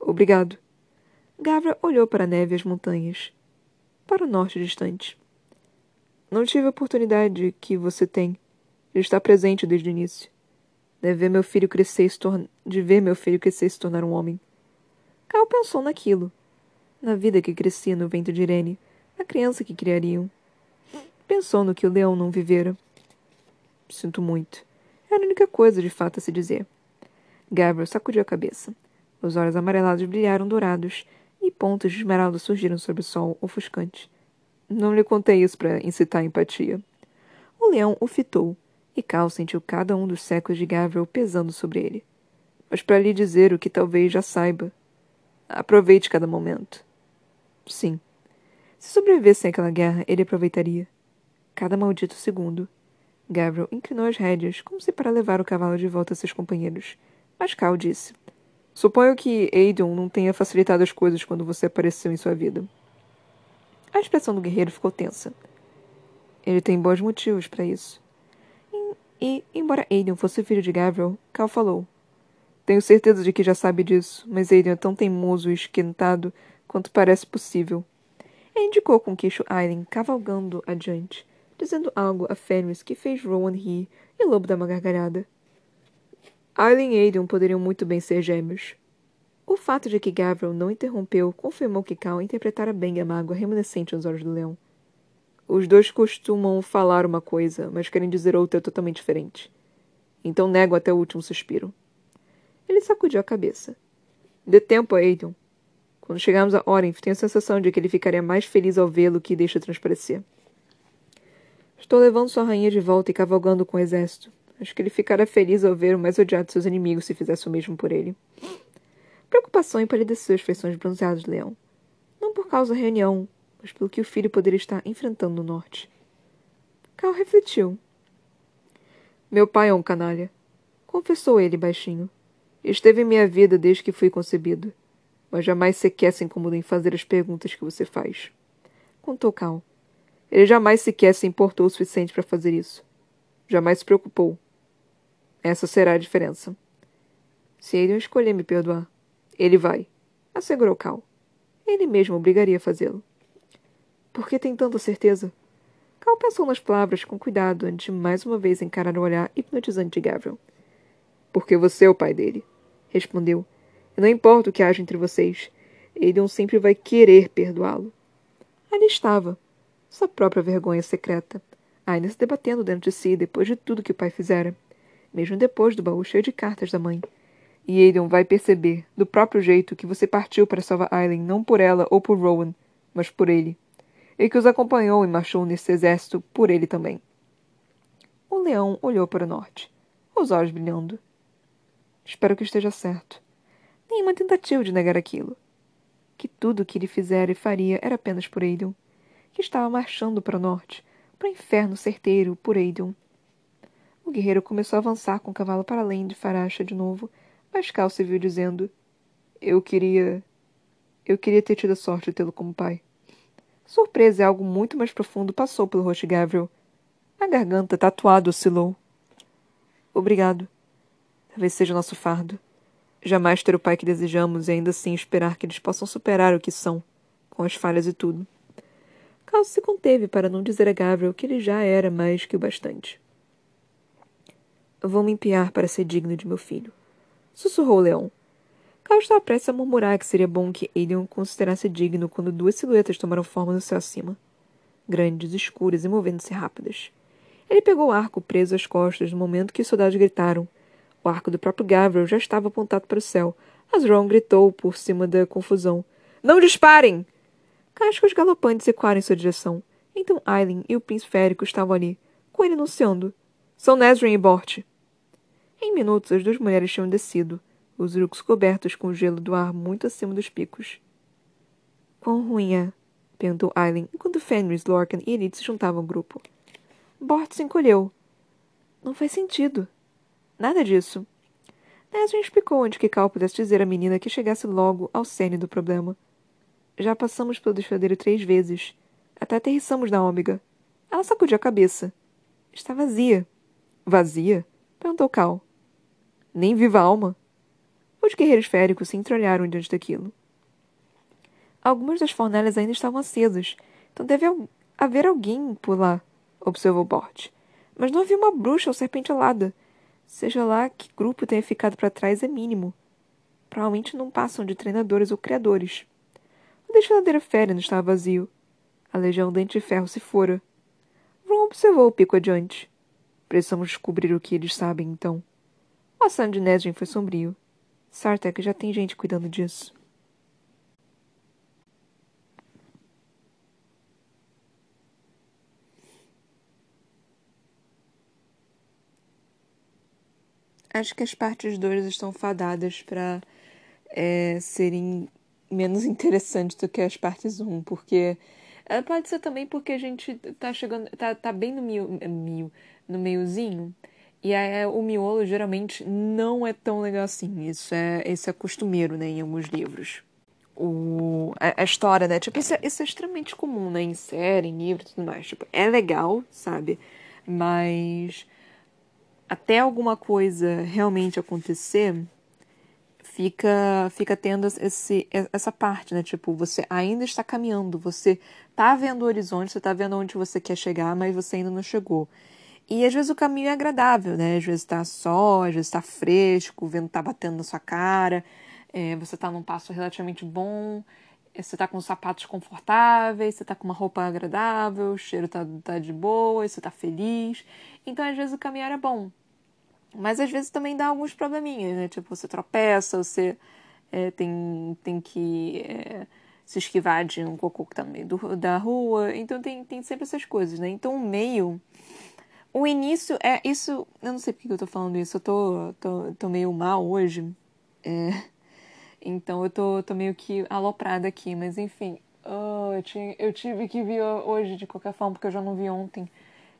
Obrigado. Gavra olhou para a neve e as montanhas. Para o norte distante. Não tive a oportunidade que você tem de estar presente desde o início. De ver meu filho crescer se tornar, de ver meu filho crescer e se tornar um homem. Cal pensou naquilo. Na vida que crescia no vento de Irene a criança que criariam. Pensou no que o leão não vivera. Sinto muito. Era a única coisa de fato a se dizer. Gabriel sacudiu a cabeça. Os olhos amarelados brilharam dourados e pontos de esmeralda surgiram sob o sol ofuscante. Não lhe contei isso para incitar empatia. O leão o fitou, e Cal sentiu cada um dos séculos de Gabriel pesando sobre ele. Mas para lhe dizer o que talvez já saiba. Aproveite cada momento. Sim. Se sobrevivessem àquela guerra, ele aproveitaria. Cada maldito segundo. Gabriel inclinou as rédeas, como se para levar o cavalo de volta a seus companheiros. Mas Cal disse: Suponho que Aidon não tenha facilitado as coisas quando você apareceu em sua vida. A expressão do guerreiro ficou tensa. Ele tem bons motivos para isso. E, e, embora Aiden fosse filho de Gabriel, Cal falou. Tenho certeza de que já sabe disso, mas Aiden é tão teimoso e esquentado quanto parece possível. Ele indicou com o queixo Aileen cavalgando adiante, dizendo algo a Fenris que fez Rowan rir e Lobo dar uma gargalhada. Aileen e Aiden poderiam muito bem ser gêmeos. O fato de que Gabriel não interrompeu confirmou que Cal interpretara bem a mágoa remanescente nos olhos do leão. Os dois costumam falar uma coisa, mas querem dizer outra totalmente diferente. Então nego até o último suspiro. Ele sacudiu a cabeça. Dê tempo a Aiden. Quando chegamos a Orenf, tenho a sensação de que ele ficaria mais feliz ao vê-lo que deixa transparecer. Estou levando sua rainha de volta e cavalgando com o exército. Acho que ele ficaria feliz ao ver o mais odiado de seus inimigos se fizesse o mesmo por ele. Preocupação empalideceu as feições bronzeadas de Leão. Não por causa da reunião, mas pelo que o filho poderia estar enfrentando no norte. Cal refletiu. Meu pai é um canalha. Confessou ele baixinho. Esteve em minha vida desde que fui concebido. Mas jamais sequer se incomoda em fazer as perguntas que você faz. Contou Cal. Ele jamais sequer se importou o suficiente para fazer isso. Jamais se preocupou. Essa será a diferença. Se ele escolher me perdoar, ele vai, assegurou Cal. Ele mesmo obrigaria a fazê-lo. Por que tem tanta certeza? Cal pensou nas palavras com cuidado antes de mais uma vez encarar o olhar hipnotizante de Gabriel. Porque você é o pai dele, respondeu. E não importa o que haja entre vocês, Aiden sempre vai querer perdoá-lo. Ali estava, sua própria vergonha secreta, ainda se debatendo dentro de si depois de tudo que o pai fizera, mesmo depois do baú cheio de cartas da mãe. E Aiden vai perceber, do próprio jeito, que você partiu para salvar Aileen não por ela ou por Rowan, mas por ele. E que os acompanhou e marchou nesse exército por ele também. O leão olhou para o norte, os olhos brilhando. Espero que esteja certo. Nenhuma tentativa de negar aquilo. Que tudo o que ele fizera e faria era apenas por Aiden, que estava marchando para o norte, para o inferno certeiro por Aiden. O guerreiro começou a avançar com o cavalo para além de Faracha de novo Pascal se viu dizendo: Eu queria. Eu queria ter tido a sorte de tê-lo como pai. Surpresa e algo muito mais profundo passou pelo rosto de Gabriel. A garganta tatuada oscilou. Obrigado. Talvez seja o nosso fardo. Jamais ter o pai que desejamos e ainda assim esperar que eles possam superar o que são, com as falhas e tudo. Carlos se conteve para não dizer a Gabriel que ele já era mais que o bastante. Vou me empenhar para ser digno de meu filho sussurrou o leão. Cal estava prestes a murmurar que seria bom que Aiden o considerasse digno quando duas silhuetas tomaram forma no céu acima. Grandes, escuras e movendo-se rápidas. Ele pegou o arco preso às costas no momento que os soldados gritaram. O arco do próprio Gabriel já estava apontado para o céu. Ron gritou por cima da confusão. Não disparem! Cascos galopantes ecoaram em sua direção. Então Aileen e o príncipe férico estavam ali, com ele anunciando. São Nesrin e Bort. Em minutos, as duas mulheres tinham descido, os urcos cobertos com o gelo do ar muito acima dos picos. Quão ruim é? perguntou Aileen, enquanto Fenris, Lorcan e Elite se juntavam ao grupo. Bort se encolheu. Não faz sentido. Nada disso. Nesrin explicou onde que Cal pudesse dizer à menina que chegasse logo ao cerne do problema. Já passamos pelo desfiladeiro três vezes. Até aterrissamos na ômega. Ela sacudiu a cabeça. Está vazia. Vazia? Perguntou Cal. Nem viva alma. Os guerreiros féricos se entreolharam diante daquilo. Algumas das fornalhas ainda estavam acesas, então deve haver alguém por lá, observou Bort. Mas não havia uma bruxa ou serpente alada. Seja lá que grupo tenha ficado para trás é mínimo. Provavelmente não passam de treinadores ou criadores. O desfiladeiro férreo estava vazio. A legião Dente de Ferro se fora. Ron observou o pico adiante. Precisamos descobrir o que eles sabem, então. O assento de Nesrin foi sombrio. Sartek já tem gente cuidando disso. Acho que as partes 2 estão fadadas para é, serem menos interessantes do que as partes 1, um, porque é, pode ser também porque a gente tá chegando, tá, tá bem no mil, mil, no meiozinho. E é, o miolo geralmente não é tão legal assim. Isso é, esse é costumeiro, né, em alguns livros. O, a, a história, né? Tipo, isso é, isso é extremamente comum, né? Em série, em livro e tudo mais. Tipo, é legal, sabe? Mas até alguma coisa realmente acontecer, fica fica tendo esse, essa parte, né? Tipo, você ainda está caminhando, você tá vendo o horizonte, você tá vendo onde você quer chegar, mas você ainda não chegou. E às vezes o caminho é agradável, né? Às vezes tá sol, às vezes tá fresco, o vento tá batendo na sua cara, é, você tá num passo relativamente bom, você tá com sapatos confortáveis, você tá com uma roupa agradável, o cheiro tá, tá de boa, você tá feliz. Então às vezes o caminhar é bom. Mas às vezes também dá alguns probleminhas, né? Tipo, você tropeça, você é, tem, tem que é, se esquivar de um cocô que tá no meio do, da rua. Então tem, tem sempre essas coisas, né? Então o meio o início é isso. Eu não sei porque eu tô falando isso. Eu tô, tô, tô meio mal hoje. É, então eu tô, tô meio que aloprada aqui, mas enfim. Oh, eu, tinha, eu tive que vir hoje de qualquer forma, porque eu já não vi ontem.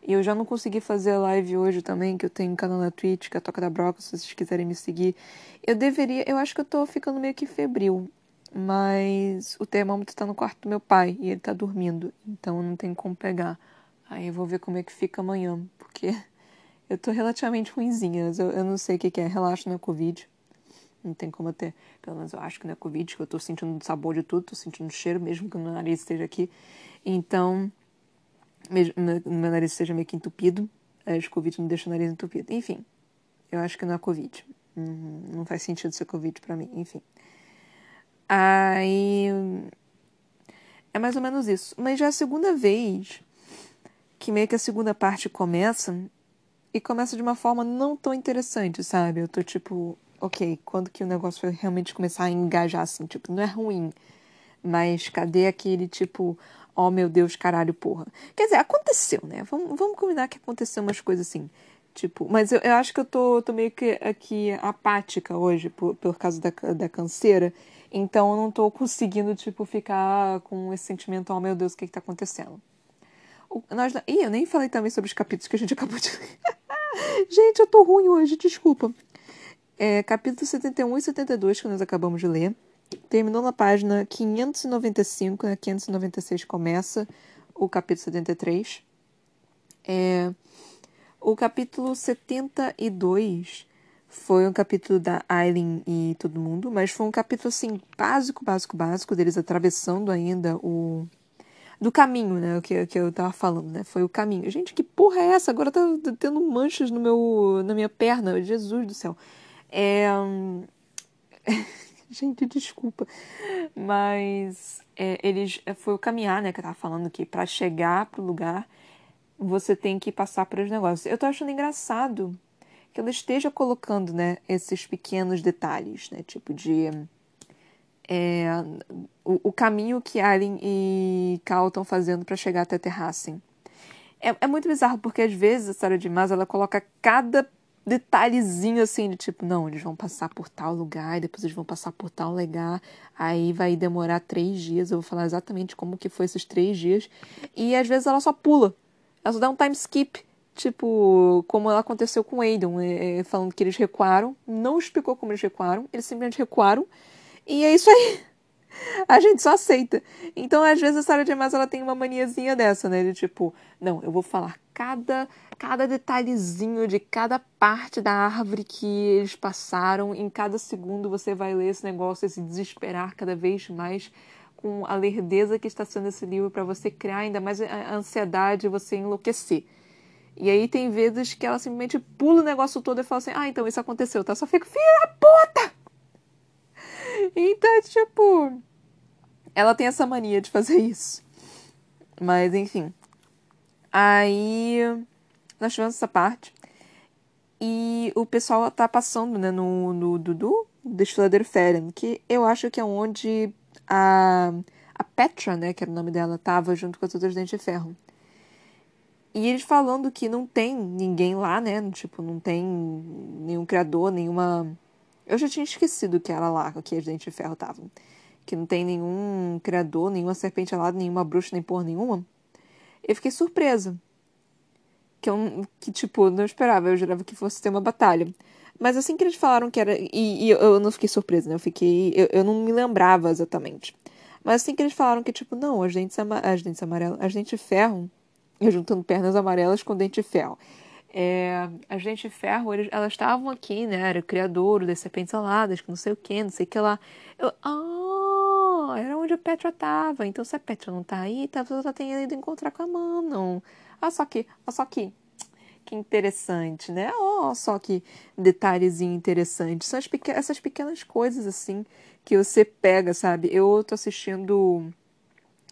E eu já não consegui fazer live hoje também, que eu tenho um canal na Twitch, que é a Toca da Broca, se vocês quiserem me seguir. Eu deveria. Eu acho que eu tô ficando meio que febril. Mas o termômetro tá no quarto do meu pai e ele tá dormindo, então não tem como pegar. Aí eu vou ver como é que fica amanhã, porque [laughs] eu tô relativamente ruimzinha. Eu, eu não sei o que, que é, relaxa na Covid. Não tem como ter. Pelo menos eu acho que não é Covid, que eu tô sentindo o sabor de tudo, tô sentindo o cheiro, mesmo que o meu nariz esteja aqui. Então, mesmo meu nariz esteja meio que entupido, acho que Covid não deixa o nariz entupido. Enfim, eu acho que não é Covid. Não faz sentido ser Covid para mim, enfim. Aí. É mais ou menos isso. Mas já é a segunda vez que meio que a segunda parte começa e começa de uma forma não tão interessante, sabe? Eu tô tipo, ok, quando que o negócio vai realmente começar a engajar assim? Tipo, não é ruim, mas cadê aquele tipo, oh meu Deus, caralho, porra? Quer dizer, aconteceu, né? Vamos, vamos combinar que aconteceu umas coisas assim. Tipo, mas eu, eu acho que eu tô, tô meio que aqui apática hoje por, por causa da, da canseira. Então eu não tô conseguindo, tipo, ficar com esse sentimento, oh meu Deus, o que que tá acontecendo? O, nós, ih, eu nem falei também sobre os capítulos que a gente [laughs] acabou de ler. gente, eu tô ruim hoje, desculpa. É, capítulo 71 e 72 que nós acabamos de ler. Terminou na página 595, né? 596 começa o capítulo 73. É, o capítulo 72 foi um capítulo da Aileen e todo mundo, mas foi um capítulo assim básico, básico, básico deles atravessando ainda o do caminho, né, o que, que eu tava falando, né? Foi o caminho. Gente, que porra é essa? Agora tá tendo manchas no meu na minha perna. Jesus do céu. É [laughs] Gente, desculpa. Mas é, eles foi o caminhar, né, que eu tava falando que para chegar pro lugar você tem que passar por os negócios. Eu tô achando engraçado que ela esteja colocando, né, esses pequenos detalhes, né, tipo de é, o, o, caminho que Alien e Cal estão fazendo para chegar até Terracem. É, é, muito bizarro, porque às vezes a Sarah de Mas, ela coloca cada detalhezinho assim, de tipo, não, eles vão passar por tal lugar, e depois eles vão passar por tal lugar, aí vai demorar três dias, eu vou falar exatamente como que foi esses três dias, e às vezes ela só pula, ela só dá um time skip, tipo, como aconteceu com Aiden, é, é, falando que eles recuaram, não explicou como eles recuaram, eles simplesmente recuaram, e é isso aí. [laughs] A gente só aceita. Então, às vezes, a Sarah J. Maas, ela tem uma maniazinha dessa, né? De tipo, não, eu vou falar cada, cada detalhezinho de cada parte da árvore que eles passaram. Em cada segundo você vai ler esse negócio e se desesperar cada vez mais com a lerdeza que está sendo esse livro para você criar ainda mais a ansiedade você enlouquecer. E aí tem vezes que ela simplesmente pula o negócio todo e fala assim: Ah, então isso aconteceu, tá? Só fica, filha da puta! Então, tipo, ela tem essa mania de fazer isso. Mas, enfim. Aí, nós tivemos essa parte. E o pessoal tá passando, né, no, no Dudu, Desfiladeiro Feren, que eu acho que é onde a, a Petra, né, que era o nome dela, tava junto com as outras Dentes de Ferro. E eles falando que não tem ninguém lá, né, tipo, não tem nenhum criador, nenhuma eu já tinha esquecido que era lá que as Dentes de Ferro estavam. Que não tem nenhum criador, nenhuma serpente alada, nenhuma bruxa, nem porra nenhuma. Eu fiquei surpresa. Que, eu, que tipo, não esperava. Eu jurava que fosse ter uma batalha. Mas assim que eles falaram que era. E, e eu não fiquei surpresa, né? Eu fiquei. Eu, eu não me lembrava exatamente. Mas assim que eles falaram que, tipo, não, as dentes, as dentes amarelas. As dentes de ferro. Eu juntando pernas amarelas com dente de ferro. É, a gente ferro, eles, elas estavam aqui, né? Era o criador das serpentes aladas, que não sei o que, não sei o que lá. Eu, ah, era onde a Petra tava. Então, se a Petra não tá aí, talvez ela tenha ido encontrar com a Manon. Olha só que, olha só que, que interessante, né? Olha só que detalhezinho interessante. São pequ essas pequenas coisas, assim, que você pega, sabe? Eu tô assistindo.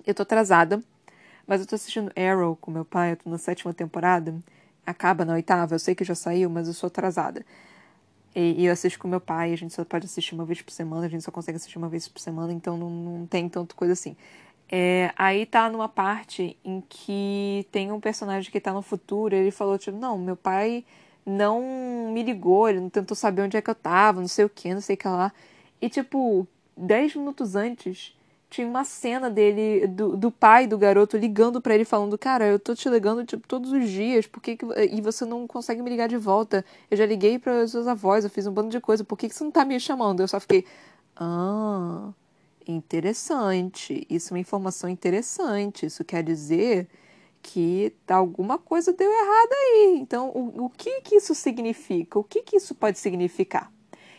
Eu tô atrasada, mas eu tô assistindo Arrow com meu pai, eu tô na sétima temporada acaba na oitava. Eu sei que já saiu, mas eu sou atrasada. E, e, eu assisto com meu pai, a gente só pode assistir uma vez por semana, a gente só consegue assistir uma vez por semana, então não, não tem tanto coisa assim. É, aí tá numa parte em que tem um personagem que tá no futuro, ele falou, tipo, não, meu pai não me ligou, ele não tentou saber onde é que eu tava, não sei o que, não sei o que lá. E, tipo, dez minutos antes, tinha uma cena dele, do, do pai do garoto, ligando para ele, falando: Cara, eu tô te ligando tipo, todos os dias, por que, que e você não consegue me ligar de volta? Eu já liguei para seus avós, eu fiz um bando de coisa, por que, que você não tá me chamando? Eu só fiquei: Ah. Interessante. Isso é uma informação interessante. Isso quer dizer que alguma coisa deu errado aí. Então, o, o que que isso significa? O que que isso pode significar?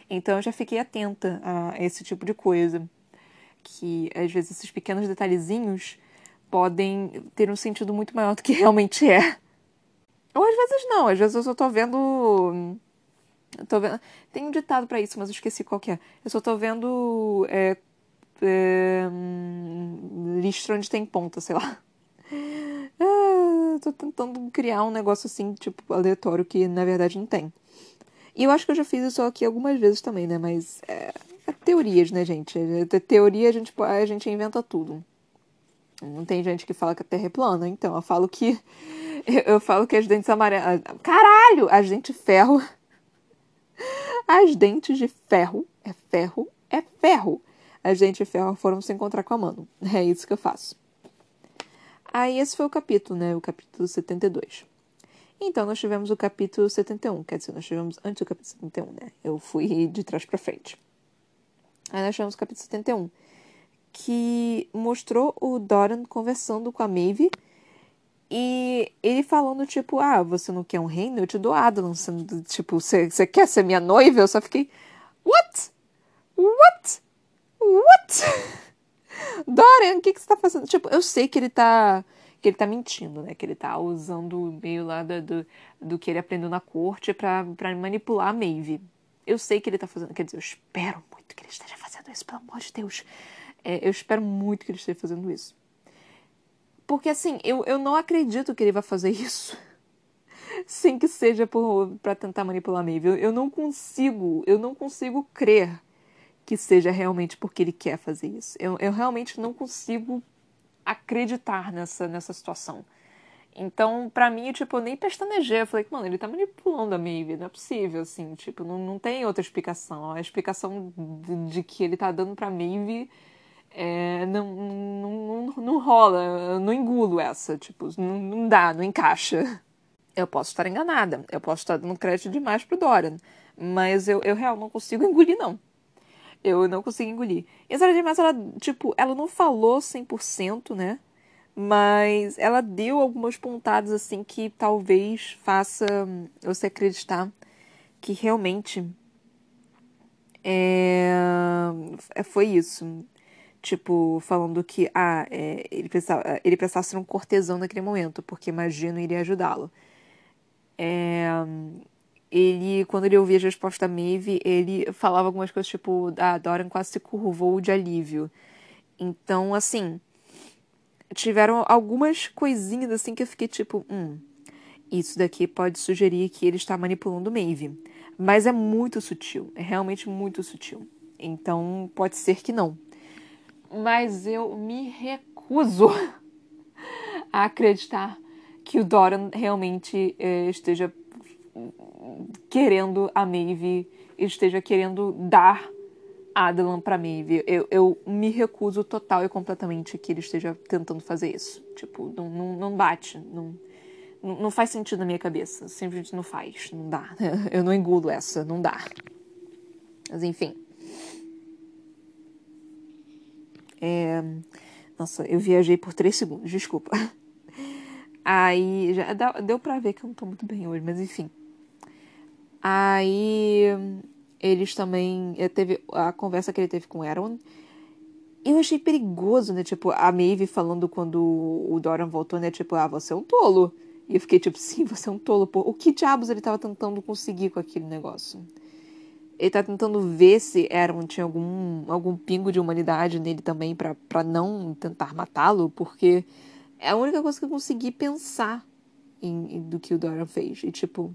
Então, eu já fiquei atenta a esse tipo de coisa. Que, às vezes, esses pequenos detalhezinhos podem ter um sentido muito maior do que [laughs] realmente é. Ou às vezes não, às vezes eu só tô vendo. Eu tô vendo. Tem um ditado para isso, mas eu esqueci qual que é. Eu só tô vendo. É, é, lixo onde tem ponta, sei lá. É, tô tentando criar um negócio assim, tipo, aleatório, que na verdade não tem. E eu acho que eu já fiz isso aqui algumas vezes também, né? Mas é, é teorias, né, gente? É, teoria a gente, a gente inventa tudo. Não tem gente que fala que a Terra é plana, então eu falo que [laughs] eu falo que as dentes amarelas. Caralho! As dentes de ferro. As dentes de ferro. É ferro. É ferro. As dentes de ferro foram se encontrar com a mano. É isso que eu faço. Aí esse foi o capítulo, né? O capítulo 72. Então nós tivemos o capítulo 71. Quer dizer, nós tivemos antes do capítulo 71, né? Eu fui de trás para frente. Aí nós tivemos o capítulo 71. Que mostrou o Doran conversando com a Maeve e ele falando, tipo, ah, você não quer um reino? Eu te dou Adlan. tipo, você quer ser minha noiva? Eu só fiquei, what? What? What? [laughs] Dorian, o que, que você tá fazendo? Tipo, eu sei que ele tá que ele tá mentindo, né? Que ele tá usando o meio lá do, do, do que ele aprendeu na corte para manipular a Maeve. Eu sei que ele tá fazendo. Quer dizer, eu espero muito que ele esteja fazendo isso, pelo amor de Deus. É, eu espero muito que ele esteja fazendo isso. Porque assim, eu, eu não acredito que ele vai fazer isso. [laughs] Sem que seja para tentar manipular a Maeve. Eu, eu não consigo, eu não consigo crer que seja realmente porque ele quer fazer isso. Eu, eu realmente não consigo acreditar nessa, nessa situação. Então, para mim, tipo, eu nem pestanejei. Eu falei, mano, ele tá manipulando a Maeve, não é possível, assim. Tipo, não, não tem outra explicação. A explicação de, de que ele tá dando pra Maeve é, não, não, não, não rola, eu não engulo essa, tipo, não, não dá, não encaixa. Eu posso estar enganada, eu posso estar dando crédito demais pro Dorian, mas eu, eu real não consigo engolir, não. Eu não consigo engolir. E a Sarah J. Maas, ela, tipo, ela não falou 100%, né? Mas ela deu algumas pontadas, assim, que talvez faça você acreditar que realmente é, foi isso. Tipo, falando que ah, é, ele, precisava, ele precisava ser um cortesão naquele momento, porque magia não iria ajudá-lo. É, ele, quando ele ouvia a resposta da Maeve, ele falava algumas coisas tipo, ah, Dorian quase se curvou de alívio. Então, assim, tiveram algumas coisinhas assim que eu fiquei tipo, hum, isso daqui pode sugerir que ele está manipulando Maeve. Mas é muito sutil, é realmente muito sutil. Então, pode ser que não mas eu me recuso [laughs] a acreditar que o Doran realmente eh, esteja querendo a Maeve, esteja querendo dar Adelan para Maeve. Eu, eu me recuso total e completamente que ele esteja tentando fazer isso. Tipo, não, não, não bate, não, não faz sentido na minha cabeça. Simplesmente não faz, não dá. [laughs] Eu não engulo essa, não dá. Mas enfim. É... Nossa, eu viajei por três segundos, desculpa. [laughs] Aí, já deu pra ver que eu não tô muito bem hoje, mas enfim. Aí, eles também. Eh, teve a conversa que ele teve com o Aaron. Eu achei perigoso, né? Tipo, a Maeve falando quando o Doran voltou, né? Tipo, ah, você é um tolo. E eu fiquei tipo, [laughs] sim, você é um tolo. Pô. O que diabos ele tava tentando conseguir com aquele negócio? ele tá tentando ver se Aaron tinha algum, algum pingo de humanidade nele também para não tentar matá-lo, porque é a única coisa que eu consegui pensar em, em do que o Dorian fez. E tipo.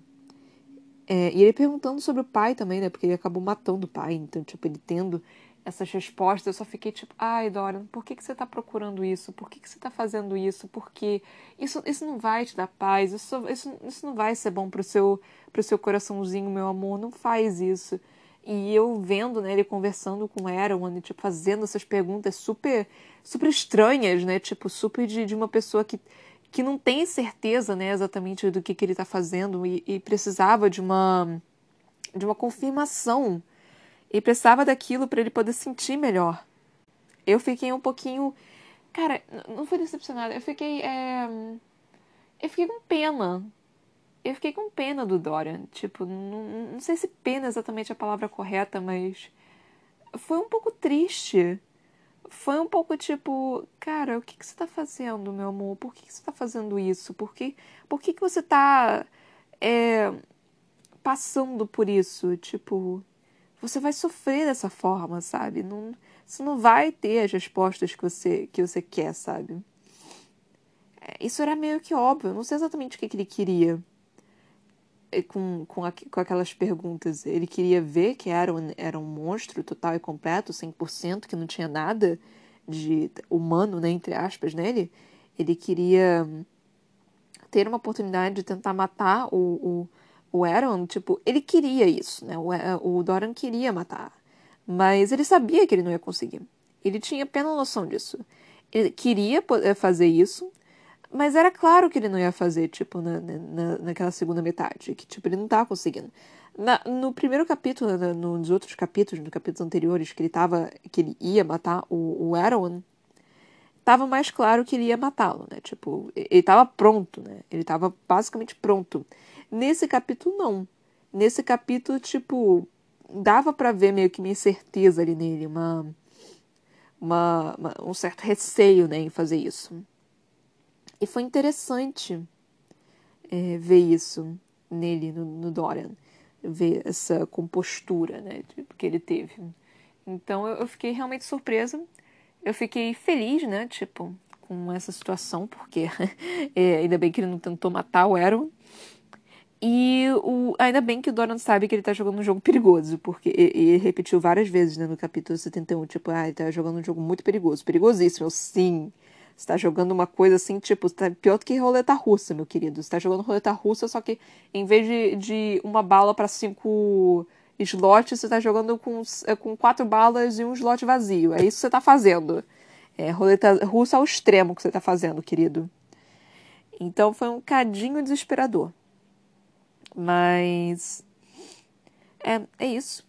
É, e ele perguntando sobre o pai também, né? Porque ele acabou matando o pai. Então, tipo, ele tendo essas respostas, eu só fiquei tipo, ai, Dorian, por que, que você tá procurando isso? Por que, que você tá fazendo isso? Porque isso, isso não vai te dar paz, isso, isso, isso não vai ser bom pro seu, pro seu coraçãozinho, meu amor, não faz isso. E eu vendo, né, ele conversando com Erwan, tipo, fazendo essas perguntas super, super estranhas, né, tipo, super de, de uma pessoa que, que não tem certeza, né, exatamente do que, que ele está fazendo e, e precisava de uma, de uma confirmação e precisava daquilo para ele poder sentir melhor. eu fiquei um pouquinho. Cara, não foi decepcionada, eu fiquei. É... Eu fiquei com pena. Eu fiquei com pena do Dorian. Tipo, não, não sei se pena é exatamente a palavra correta, mas. Foi um pouco triste. Foi um pouco tipo, cara, o que, que você tá fazendo, meu amor? Por que, que você tá fazendo isso? Por que, por que, que você tá. É, passando por isso. Tipo, você vai sofrer dessa forma, sabe? Não, você não vai ter as respostas que você, que você quer, sabe? É, isso era meio que óbvio. Eu não sei exatamente o que, que ele queria com, com, a, com aquelas perguntas. Ele queria ver que era um, era um monstro total e completo, 100%, que não tinha nada de humano, né, entre aspas, nele. Ele queria ter uma oportunidade de tentar matar o, o o Aaron, tipo, ele queria isso, né? O, o Doran queria matar. Mas ele sabia que ele não ia conseguir. Ele tinha plena noção disso. Ele queria eh, fazer isso, mas era claro que ele não ia fazer, tipo, na, na, naquela segunda metade. Que, tipo, ele não tava conseguindo. Na, no primeiro capítulo, na, nos outros capítulos, nos capítulos anteriores, que ele tava. que ele ia matar o, o Aaron, tava mais claro que ele ia matá-lo, né? Tipo, ele tava pronto, né? Ele tava basicamente pronto. Nesse capítulo, não. Nesse capítulo, tipo, dava para ver meio que minha certeza ali nele, uma, uma, uma, um certo receio, né, em fazer isso. E foi interessante é, ver isso nele, no, no, Dorian, ver essa compostura, né, que ele teve. Então eu, eu fiquei realmente surpresa. Eu fiquei feliz, né, tipo, com essa situação, porque [laughs] é, ainda bem que ele não tentou matar o Aaron. E o, ainda bem que o Doran sabe que ele tá jogando um jogo perigoso, porque ele repetiu várias vezes né, no capítulo 71, tipo, ah, ele tá jogando um jogo muito perigoso, perigosíssimo. sim, você tá jogando uma coisa assim, tipo, tá pior do que roleta russa, meu querido. Você tá jogando roleta russa, só que em vez de, de uma bala para cinco slots, você tá jogando com, é, com quatro balas e um slot vazio. É isso que você tá fazendo. É roleta russa ao extremo que você tá fazendo, querido. Então foi um cadinho desesperador. Mas. É, é isso.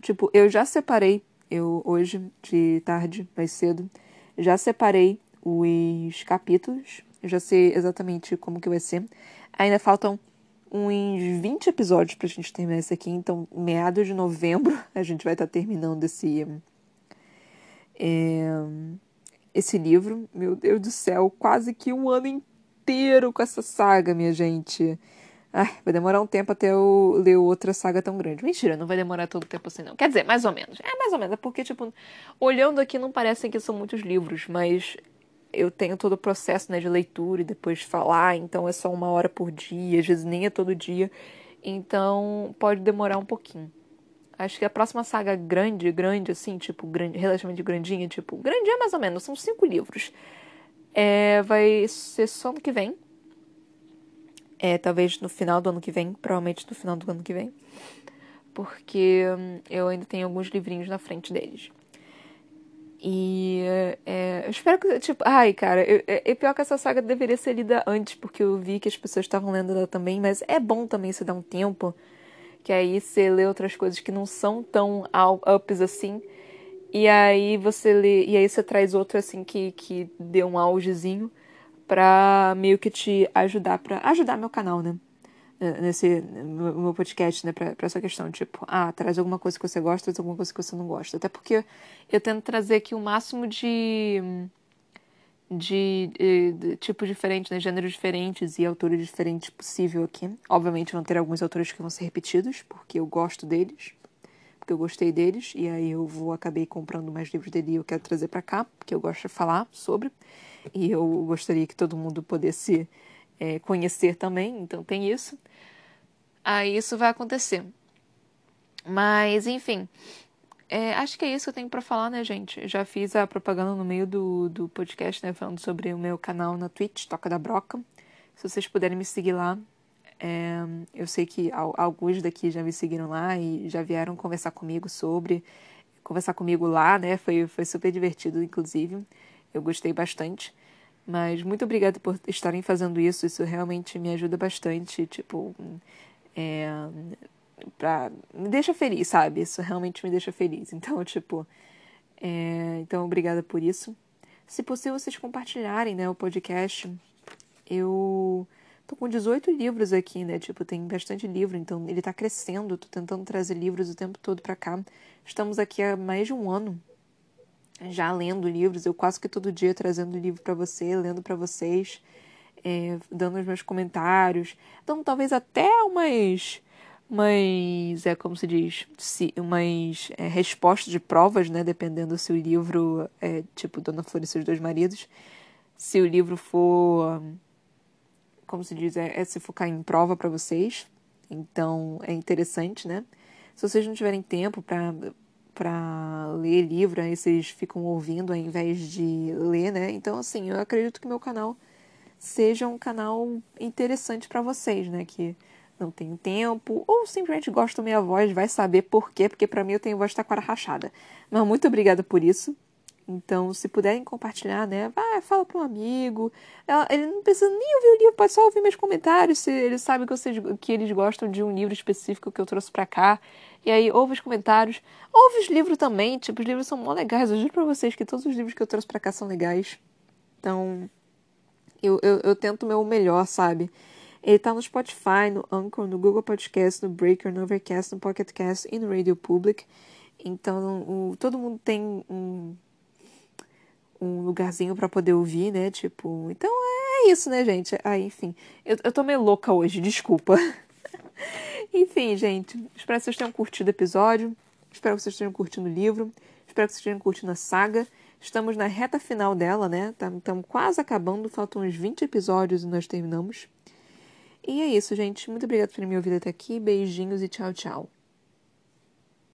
Tipo, eu já separei, eu hoje, de tarde, mais cedo, já separei os capítulos. Eu já sei exatamente como que vai ser. Ainda faltam uns 20 episódios pra gente terminar esse aqui. Então, meados de novembro, [laughs] a gente vai estar tá terminando esse. É, esse livro. Meu Deus do céu, quase que um ano inteiro com essa saga, minha gente. Ai, vai demorar um tempo até eu ler outra saga tão grande. Mentira, não vai demorar todo o tempo assim, não. Quer dizer, mais ou menos. É, mais ou menos. É porque, tipo, olhando aqui não parecem que são muitos livros, mas eu tenho todo o processo né, de leitura e depois falar, então é só uma hora por dia, às vezes nem é todo dia. Então pode demorar um pouquinho. Acho que a próxima saga grande, grande, assim, tipo, grande, relativamente grandinha, tipo, grande é mais ou menos, são cinco livros. É, vai ser só no que vem, é, talvez no final do ano que vem, provavelmente no final do ano que vem, porque hum, eu ainda tenho alguns livrinhos na frente deles. E é, eu espero que, tipo, ai, cara, é, é pior que essa saga deveria ser lida antes, porque eu vi que as pessoas estavam lendo ela também, mas é bom também você dar um tempo, que aí você lê outras coisas que não são tão ups assim, e aí você lê, e aí você traz outra assim que, que deu um augezinho para meio que te ajudar, para ajudar meu canal, né? Nesse no meu podcast, né? Pra essa questão, tipo, ah, traz alguma coisa que você gosta, traz alguma coisa que você não gosta. Até porque eu tento trazer aqui o máximo de. De, de, de tipos diferentes, né? Gêneros diferentes e autores diferentes possível aqui. Obviamente vão ter alguns autores que vão ser repetidos, porque eu gosto deles porque eu gostei deles e aí eu vou acabei comprando mais livros dele e eu quero trazer para cá, porque eu gosto de falar sobre e eu gostaria que todo mundo pudesse é, conhecer também, então tem isso. Aí isso vai acontecer. Mas, enfim, é, acho que é isso que eu tenho para falar, né, gente? já fiz a propaganda no meio do, do podcast, né, falando sobre o meu canal na Twitch, Toca da Broca. Se vocês puderem me seguir lá, é, eu sei que alguns daqui já me seguiram lá e já vieram conversar comigo sobre, conversar comigo lá, né? Foi, foi super divertido, inclusive. Eu gostei bastante. Mas muito obrigada por estarem fazendo isso. Isso realmente me ajuda bastante. Tipo, é, pra, me deixa feliz, sabe? Isso realmente me deixa feliz. Então, [laughs] tipo, É, então, obrigada por isso. Se possível, vocês compartilharem né, o podcast. Eu tô com 18 livros aqui, né? Tipo, tem bastante livro, então ele tá crescendo. Tô tentando trazer livros o tempo todo para cá. Estamos aqui há mais de um ano já lendo livros. Eu quase que todo dia trazendo livro para você, lendo para vocês, é, dando os meus comentários. Então, talvez até umas mas é como se diz, se, umas é, respostas de provas, né? Dependendo se o livro é tipo Dona Flor e seus dois maridos. Se o livro for, como se diz, é, é se focar em prova para vocês. Então é interessante, né? Se vocês não tiverem tempo para para ler livro, aí vocês ficam ouvindo ao invés de ler, né? Então assim, eu acredito que meu canal seja um canal interessante para vocês, né? Que não tenho tempo, ou simplesmente gosto da minha voz, vai saber por quê, porque para mim eu tenho voz taquara rachada. Mas muito obrigada por isso. Então, se puderem compartilhar, né? Vai, fala para um amigo. Ele não precisa nem ouvir o livro, pode só ouvir meus comentários. Se ele sabe que, vocês, que eles gostam de um livro específico que eu trouxe para cá. E aí, ouve os comentários. Ouve os livros também. Tipo, os livros são mó legais. Eu juro pra vocês que todos os livros que eu trouxe para cá são legais. Então, eu, eu, eu tento o meu melhor, sabe? Ele tá no Spotify, no Anchor, no Google Podcast, no Breaker, no Overcast, no Pocket Cast e no Radio Public. Então, o, todo mundo tem um, um lugarzinho para poder ouvir, né? Tipo, então é isso, né, gente? Ah, enfim. Eu, eu tô meio louca hoje, desculpa. [laughs] enfim, gente. Espero que vocês tenham curtido o episódio. Espero que vocês tenham curtido o livro. Espero que vocês tenham curtido a saga. Estamos na reta final dela, né? Estamos tá, quase acabando. Faltam uns 20 episódios e nós terminamos. E é isso, gente. Muito obrigada por me ouvir até aqui. Beijinhos e tchau, tchau.